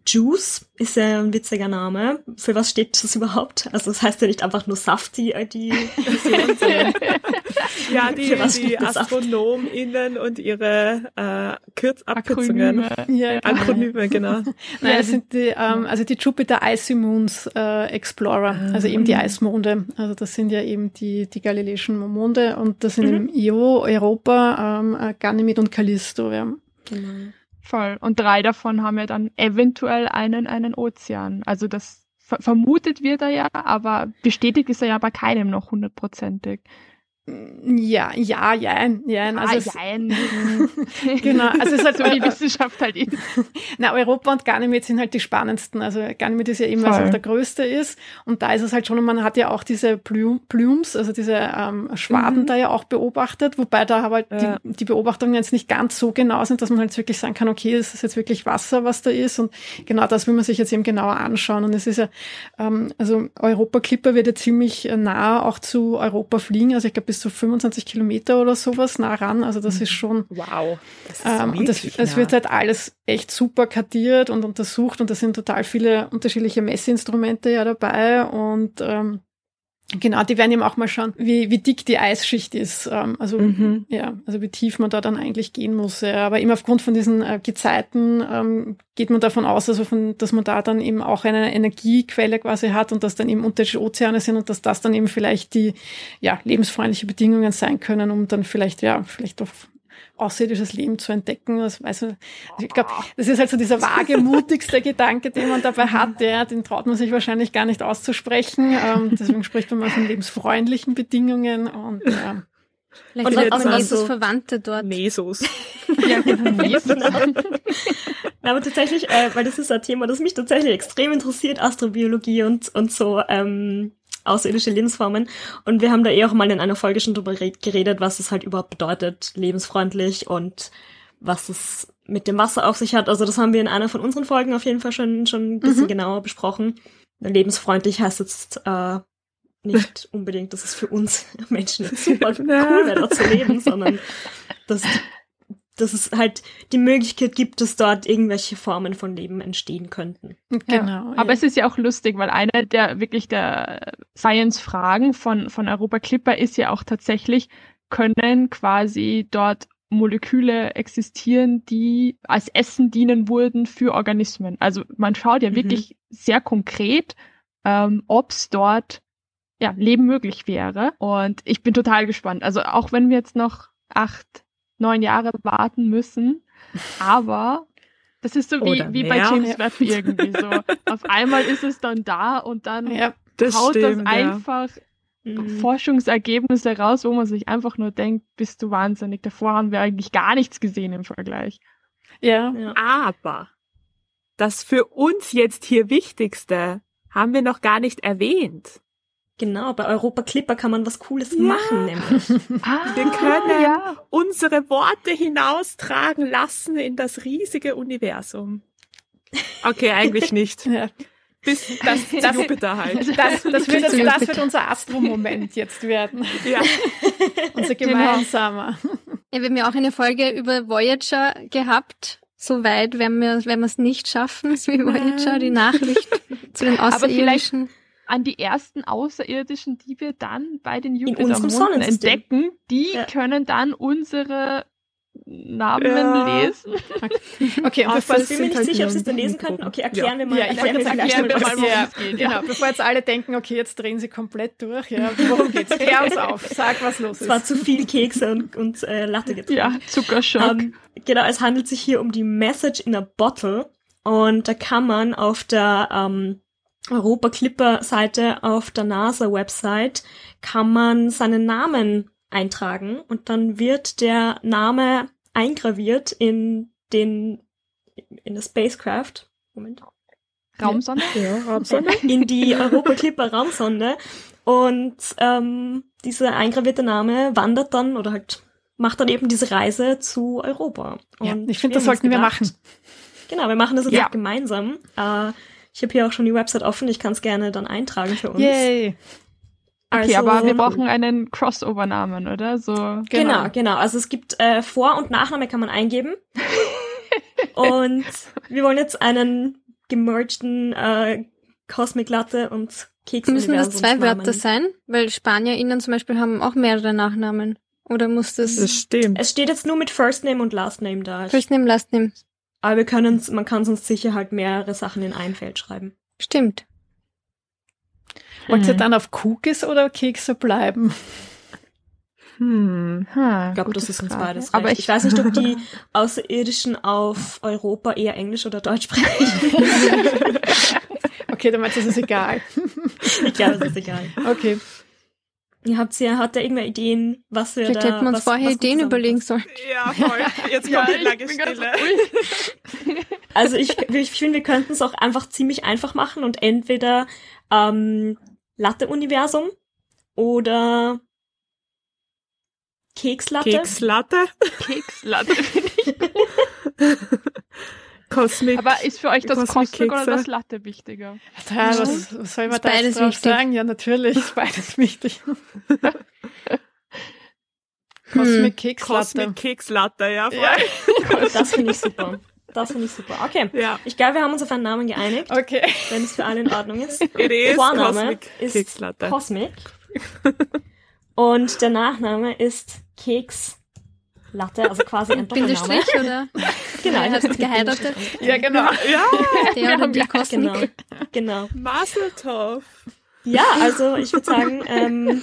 Juice ist ja ein witziger Name. Für was steht das überhaupt? Also das heißt ja nicht einfach nur Safti, äh, die sondern Ja, die, die? AstronomInnen und ihre äh, Kürz Abkürzungen. Akronyme. Ja, Akronyme, genau. Nein, das sind die, ähm, also die Jupiter Icy Moons äh, Explorer, also eben die Eismonde. Also das sind ja eben die, die galileischen Monde und das sind eben Io, Europa, ähm, äh, Ganymed und Callisto. Ja. genau. Voll. Und drei davon haben ja dann eventuell einen, einen Ozean. Also das ver vermutet wird er ja, aber bestätigt ist er ja bei keinem noch hundertprozentig. Ja, ja, ja, ja. Also es, jein. genau, also es ist halt so wie die Wissenschaft halt ist. Na, Europa und Ganymed sind halt die spannendsten. Also Ganymed ist ja eben, weil es Voll. auch der größte ist. Und da ist es halt schon, und man hat ja auch diese Plum- Plumes, also diese ähm, Schwaden Mhm. da ja auch beobachtet, wobei da aber halt Ja. die, die Beobachtungen jetzt nicht ganz so genau sind, dass man halt wirklich sagen kann, okay, es ist jetzt wirklich Wasser, was da ist. Und genau das will man sich jetzt eben genauer anschauen. Und es ist ja, ähm, also Europa Clipper wird ja ziemlich äh, nah auch zu Europa fliegen. Also ich glaube bis zu 25 Kilometer oder sowas nah ran. Also das ist schon Wow. Das ist ähm, und das, wirklich es nah. wird halt alles echt super kartiert und untersucht und da sind total viele unterschiedliche Messinstrumente ja dabei und ähm, genau, die werden eben auch mal schauen, wie, wie dick die Eisschicht ist. Ähm, also Mhm. ja, also wie tief man da dann eigentlich gehen muss. Ja. Aber eben aufgrund von diesen äh, Gezeiten ähm, geht man davon aus, also von, dass man da dann eben auch eine Energiequelle quasi hat und dass dann eben unterschiedliche Ozeane sind und dass das dann eben vielleicht die ja, lebensfreundliche Bedingungen sein können, um dann vielleicht, ja, vielleicht doch außerirdisches Leben zu entdecken. Das weiß ich, also ich glaube, das ist halt so dieser wagemutigste Gedanke, den man dabei hat. Ja, den traut man sich wahrscheinlich gar nicht auszusprechen. Ähm, deswegen spricht man mal von lebensfreundlichen Bedingungen und ja. Vielleicht Und was man also- Jesus Verwandte dort. Mesos. Ja, genau. Na, aber tatsächlich, äh, weil das ist ein Thema, das mich tatsächlich extrem interessiert, Astrobiologie und, und so ähm, außerirdische Lebensformen. Und wir haben da eh auch mal in einer Folge schon drüber red- geredet, was es halt überhaupt bedeutet, lebensfreundlich und was es mit dem Wasser auf sich hat. Also das haben wir in einer von unseren Folgen auf jeden Fall schon, schon ein bisschen Mhm. genauer besprochen. Lebensfreundlich heißt jetzt äh, nicht unbedingt, dass es für uns Menschen jetzt super cool wäre, dort zu leben, sondern dass, dass es halt die Möglichkeit gibt, dass dort irgendwelche Formen von Leben entstehen könnten. Genau. Aber ja. es ist ja auch lustig, weil eine der wirklich der Science-Fragen von, von Europa Clipper ist ja auch tatsächlich, können quasi dort Moleküle existieren, die als Essen dienen wurden für Organismen. Also man schaut ja Mhm. wirklich sehr konkret, ähm, ob es dort ja, Leben möglich wäre. Und ich bin total gespannt. Also auch wenn wir jetzt noch acht, neun Jahre warten müssen, aber das ist so wie, Oder wie bei. James Ja. Webb irgendwie so. Auf einmal ist es dann da und dann ja. Das haut stimmt, das ja. einfach Mhm. Forschungsergebnisse raus, wo man sich einfach nur denkt, bist du wahnsinnig. Davor haben wir eigentlich gar nichts gesehen im Vergleich. ja. Ja. Aber das für uns jetzt hier Wichtigste haben wir noch gar nicht erwähnt. Genau, bei Europa Clipper kann man was Cooles Ja. machen, nämlich. Ah, Wir können ja. unsere Worte hinaustragen lassen in das riesige Universum. Okay, eigentlich nicht. ja. Bis das, das Jupiter halt. Das, das, wird das wird unser Astro-Moment jetzt werden. Ja. Unser Genau. gemeinsamer. Ja, wir haben ja auch eine Folge über Voyager gehabt. Soweit werden wir es nicht schaffen, wie Voyager, die Nachricht zu den Aber Außerirdischen. An die ersten Außerirdischen, die wir dann bei den Jupitermonden entdecken, die Ja. können dann unsere Namen Ja. lesen. Okay, und Ah, bevor Ich bin mir nicht halt sicher, ob sie es dann lesen könnten. Okay, erklären wir mal. Ja, ich erklären wir erklären, mal, bevor, was worum ja, es geht. genau, bevor jetzt alle denken, okay, jetzt drehen sie komplett durch. Ja, worum geht's? Klär uns auf. Sag, was los Es war ist. zu viel Kekse und, und äh, Latte getrunken. Ja, Zuckerschock. Ähm, genau, es handelt sich hier um die Message in a Bottle und da kann man auf der ähm, Europa Clipper Seite auf der NASA Website kann man seinen Namen eintragen und dann wird der Name eingraviert in den in der Spacecraft. Moment. Raumsonde? Ja, Raumsonde. in die Europa Clipper Raumsonde. Und ähm, dieser eingravierte Name wandert dann oder halt macht dann eben diese Reise zu Europa. Ja, Und ich finde, das sollten wir gedacht, machen. Genau, wir machen das jetzt Ja. auch gemeinsam. Äh, ich habe hier auch schon die Website offen, ich kann es gerne dann eintragen für uns. Yay. Also, Okay, aber wir brauchen einen Crossover-Namen, oder? So. Genau, Genau. genau. Also es gibt äh, Vor- und Nachname kann man eingeben. und wir wollen jetzt einen gemergten äh, Cosmic Latte und Keks Müssen das zwei Wörter sein? Weil SpanierInnen zum Beispiel haben auch mehrere Nachnamen. Oder muss das Das stimmt. Es steht jetzt nur mit First Name und Last Name da. First Name, Last Name? Aber wir können, man kann sonst sicher halt mehrere Sachen in ein Feld schreiben. Stimmt. Wollt ihr Hm. dann auf Cookies oder Kekse bleiben? Hm. Ha, Ich glaube, das ist uns Frage. beides. Aber recht. ich, ich weiß nicht, ob die Außerirdischen auf Europa eher Englisch oder Deutsch sprechen. Okay, dann meinst du, es ist egal. ich glaube, das ist egal. Okay. Ihr habt ja, habt ihr irgendwelche Ideen, was wir Vielleicht da... hätten wir uns was, vorher was gut Ideen überlegen sollen. Ja, voll. Jetzt ja, kommt die ich lange Stille. Also ich, ich finde, wir könnten es auch einfach ziemlich einfach machen und entweder ähm, Latte-Universum oder Kekslatte. Kekslatte. Kekslatte. Cosmic. Aber ist für euch das Cosmic Cosmic oder das Latte wichtiger? Ja, was, was soll man da jetzt drauf wichtig. sagen? Ja, natürlich ist beides wichtig. Hm. Cosmic Kekslatte. Cosmic Kekslatte, ja, voll. Ja. Das finde ich super. Das finde ich super. Okay. Ja. Ich glaube, wir haben uns auf einen Namen geeinigt, Okay. wenn es für alle in Ordnung ist. Is Vorname Cosmic ist Kekslatte. Cosmic. Und der Nachname ist Keks Latte, also quasi ein Doppelname. Bindestrich oder? Genau, hab's mit geheiratet? Ja, genau. Ja, Der oder die Cosmic? Genau, genau. Mazel tov. Ja, also ich würde sagen, ähm,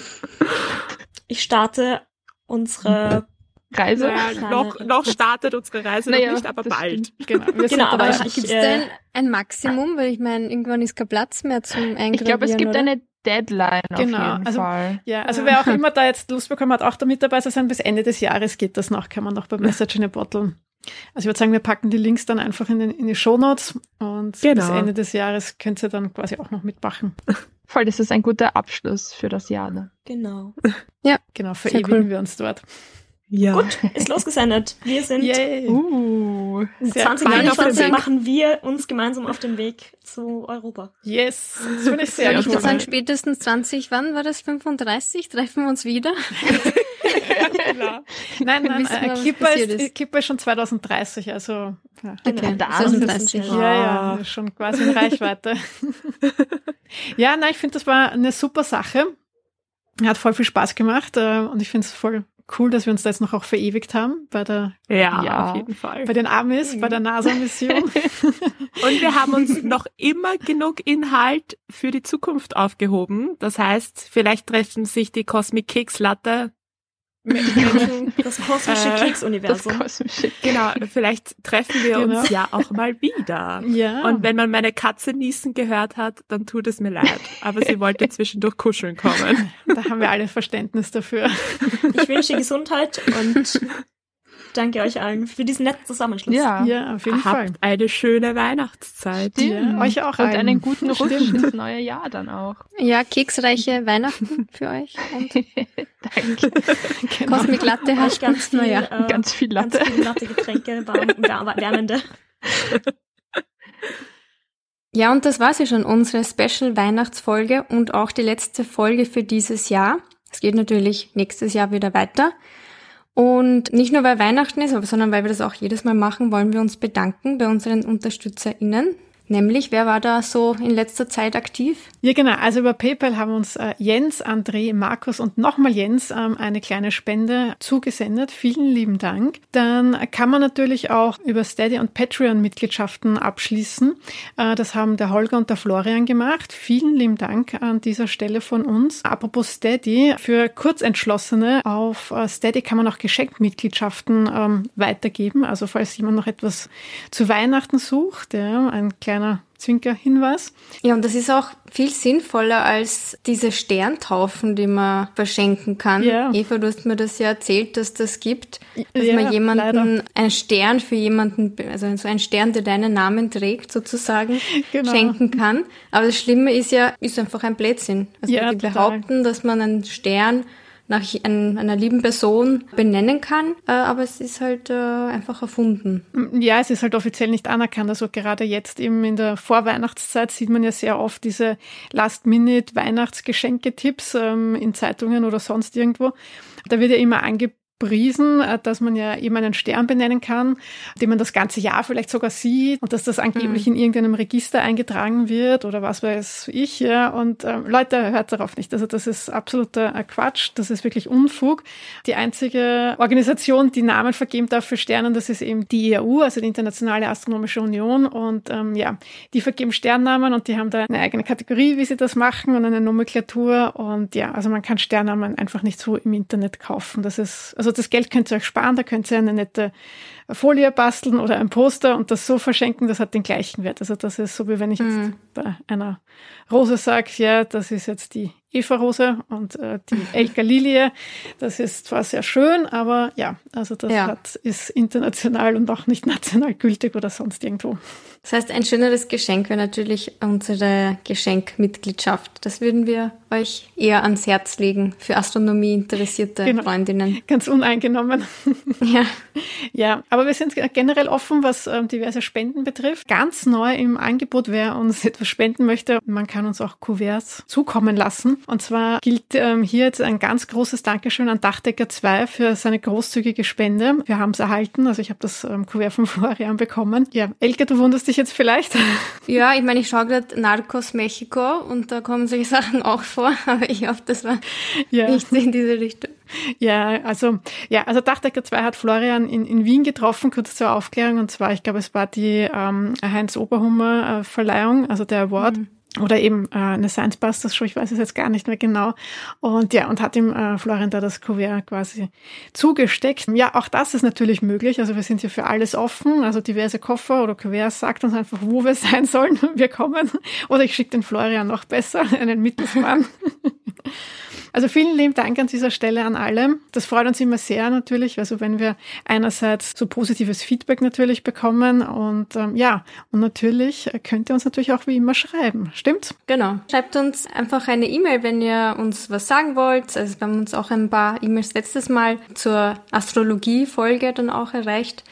ich starte unsere Reise? Naja, noch, noch startet unsere Reise Naja, noch nicht, aber bald. Genau, Genau, aber dabei. ich- Gibt es äh, da ein, ein Maximum? Weil ich meine, irgendwann ist kein Platz mehr zum Eingravieren, Ich glaube, es gibt oder? eine Deadline Genau, auf jeden also- Fall. Ja, also wer auch immer da jetzt Lust bekommen hat, auch da mit dabei zu sein, bis Ende des Jahres geht das noch, kann man noch bei Message in a Bottle. Also ich würde sagen, wir packen die Links dann einfach in, den, in die Shownotes und bis Genau. Ende des Jahres könnt ihr dann quasi auch noch mitmachen. Voll, das ist ein guter Abschluss für das Jahr. Ne? Genau. Genau, Sehr verewigen cool. wir uns dort. Ja. Gut, ist losgesendet. Wir sind Yay! Uh. Sehr bald auf dem 2021 Weg. machen wir uns gemeinsam auf den Weg zu Europa. Yes, das finde ich sehr Sehr Ich würde gut. sagen, spätestens 20, wann war das? 35? Treffen wir uns wieder? Klar. Nein, nein, wissen äh, Kippa ist, ist. Kippa ist schon 2030, also ja. Okay, Da 2030. sind wir Ja, ja, schon quasi in Reichweite. ja, nein, ich finde, das war eine super Sache. Hat voll viel Spaß gemacht äh, und ich finde es voll cool, dass wir uns da jetzt noch auch verewigt haben bei der Ja, Ja. auf jeden Fall. bei den Amis, bei der NASA-Mission. Und wir haben uns noch immer genug Inhalt für die Zukunft aufgehoben. Das heißt, vielleicht treffen sich die Cosmic Keks Latte. Menschen, das kosmische Äh, Das Keksuniversum. kosmische. Genau, vielleicht treffen wir Genau. uns ja auch mal wieder. ja. Und wenn man meine Katze niesen gehört hat, dann tut es mir leid. Aber sie wollte zwischendurch kuscheln kommen. da haben wir alle Verständnis dafür. Ich wünsche Gesundheit und danke euch allen für diesen netten Zusammenschluss. Ja. Ja, auf jeden Habt Fall. eine schöne Weihnachtszeit. Ja, euch auch Und allen. einen guten Rutsch ins neue Jahr dann auch. Ja, keksreiche Weihnachten für euch und Danke. Genau. Cosmic Latte hast ganz viel, Neujahr. äh, Ganz viel Latte. Ganz viele Latte Getränke, warm, wär- wärmende. Ja, und das war sie schon, unsere Special Weihnachtsfolge und auch die letzte Folge für dieses Jahr. Es geht natürlich nächstes Jahr wieder weiter. Und nicht nur weil Weihnachten ist, sondern weil wir das auch jedes Mal machen, wollen wir uns bedanken bei unseren UnterstützerInnen. Nämlich, wer war da so in letzter Zeit aktiv? Ja, genau. Also über PayPal haben uns äh, Jens, André, Markus und nochmal Jens ähm, eine kleine Spende zugesendet. Vielen lieben Dank. Dann kann man natürlich auch über Steady und Patreon Mitgliedschaften abschließen. Äh, das haben der Holger und der Florian gemacht. Vielen lieben Dank an dieser Stelle von uns. Apropos Steady, für Kurzentschlossene auf äh, Steady kann man auch Geschenkmitgliedschaften ähm, weitergeben. Also falls jemand noch etwas zu Weihnachten sucht, ja, ein kleines kleiner Zwinker-Hinweis. Ja, und das ist auch viel sinnvoller als diese Sterntaufen, die man verschenken kann. Ja. Eva, du hast mir das ja erzählt, dass das gibt, dass Ja, man jemanden leider. einen Stern für jemanden, also so einen Stern, der deinen Namen trägt, sozusagen, Genau. schenken kann. Aber das Schlimme ist ja, ist einfach ein Blödsinn. Also Ja, die total. behaupten, dass man einen Stern nach ein, einer lieben Person benennen kann, äh, aber es ist halt äh, einfach erfunden. Ja, es ist halt offiziell nicht anerkannt. Also gerade jetzt eben in der Vorweihnachtszeit sieht man ja sehr oft diese Last-Minute-Weihnachtsgeschenke-Tipps ähm, in Zeitungen oder sonst irgendwo. Da wird ja immer angepriesen, äh, dass man ja eben einen Stern benennen kann, den man das ganze Jahr vielleicht sogar sieht und dass das angeblich in irgendeinem Register eingetragen wird oder was weiß ich. Ja. Und ähm, Leute, hört darauf nicht. Also das ist absoluter äh, Quatsch. Das ist wirklich Unfug. Die einzige Organisation, die Namen vergeben darf für Sternen, das ist eben die IAU, also die Internationale Astronomische Union. Und ähm, ja, die vergeben Sternnamen und die haben da eine eigene Kategorie, wie sie das machen und eine Nomenklatur. Und ja, also man kann Sternnamen einfach nicht so im Internet kaufen. Das ist, also das Geld könnt ihr euch sparen, da könnt ihr eine nette Folie basteln oder ein Poster und das so verschenken, das hat den gleichen Wert. Also das ist so, wie wenn ich jetzt bei einer Rose sage, ja, das ist jetzt die Eva-Rose und äh, die Elka-Lilie. Das ist zwar sehr schön, aber ja, also das Ja. hat, ist international und auch nicht national gültig oder sonst irgendwo. Das heißt, ein schöneres Geschenk wäre natürlich unsere Geschenkmitgliedschaft. Das würden wir euch eher ans Herz legen für Astronomie interessierte Genau. Freundinnen. Ganz uneingenommen. Ja. Ja, aber wir sind generell offen, was ähm, diverse Spenden betrifft. Ganz neu im Angebot, wer uns etwas spenden möchte, man kann uns auch Kuverts zukommen lassen. Und zwar gilt ähm, hier jetzt ein ganz großes Dankeschön an Dachdecker 2 für seine großzügige Spende. Wir haben es erhalten, also ich habe das ähm, Kuvert von Florian bekommen. Ja, Elke, du wunderst dich jetzt vielleicht. Ja, ich meine, ich schaue gerade Narcos Mexico und da kommen solche Sachen auch vor, aber ich hoffe, das war ja. nicht in diese Richtung. Ja, also, ja, also Dachdecker 2 hat Florian in, in Wien getroffen, kurz zur Aufklärung, und zwar, ich glaube, es war die ähm, Heinz Oberhummer äh, Verleihung, also der Award. Oder eben äh, eine Science Busters Show, ich weiß es jetzt gar nicht mehr genau. Und ja, und hat ihm äh, Florian da das Kuvert quasi zugesteckt. Ja, auch das ist natürlich möglich. Also wir sind hier für alles offen. Also diverse Koffer oder Kuverts sagt uns einfach, wo wir sein sollen. Wir kommen. Oder ich schicke den Florian noch besser, einen Mittelsmann. Also vielen lieben Dank an dieser Stelle an alle. Das freut uns immer sehr natürlich, also wenn wir einerseits so positives Feedback natürlich bekommen und ähm, ja, und natürlich könnt ihr uns natürlich auch wie immer schreiben. Stimmt? Genau. Schreibt uns einfach eine E-Mail, wenn ihr uns was sagen wollt. Also wir haben uns auch ein paar E-Mails letztes Mal zur Astrologie-Folge dann auch erreicht.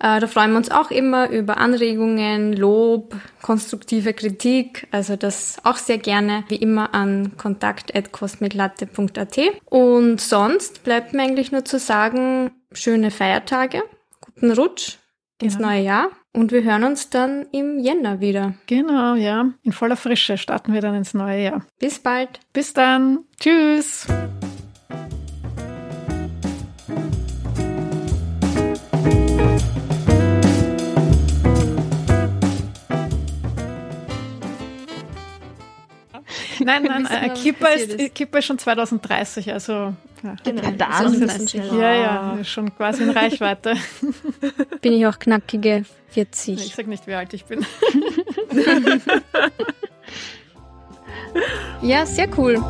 Äh, Da freuen wir uns auch immer über Anregungen, Lob, konstruktive Kritik. Also das auch sehr gerne, wie immer, an kontakt.cosmiclatte.at. Und sonst bleibt mir eigentlich nur zu sagen, schöne Feiertage, guten Rutsch ins Genau. neue Jahr und wir hören uns dann im Jänner wieder. Genau, ja. In voller Frische starten wir dann ins neue Jahr. Bis bald. Bis dann. Tschüss. Nein, nein, äh, Kippa ist. Kippa ist schon 2030, also ja, Genau. Da das ist ist es schnell. ja, ja, schon quasi in Reichweite. Bin ich auch knackige 40. Ich sag nicht, wie alt ich bin. Ja, sehr cool.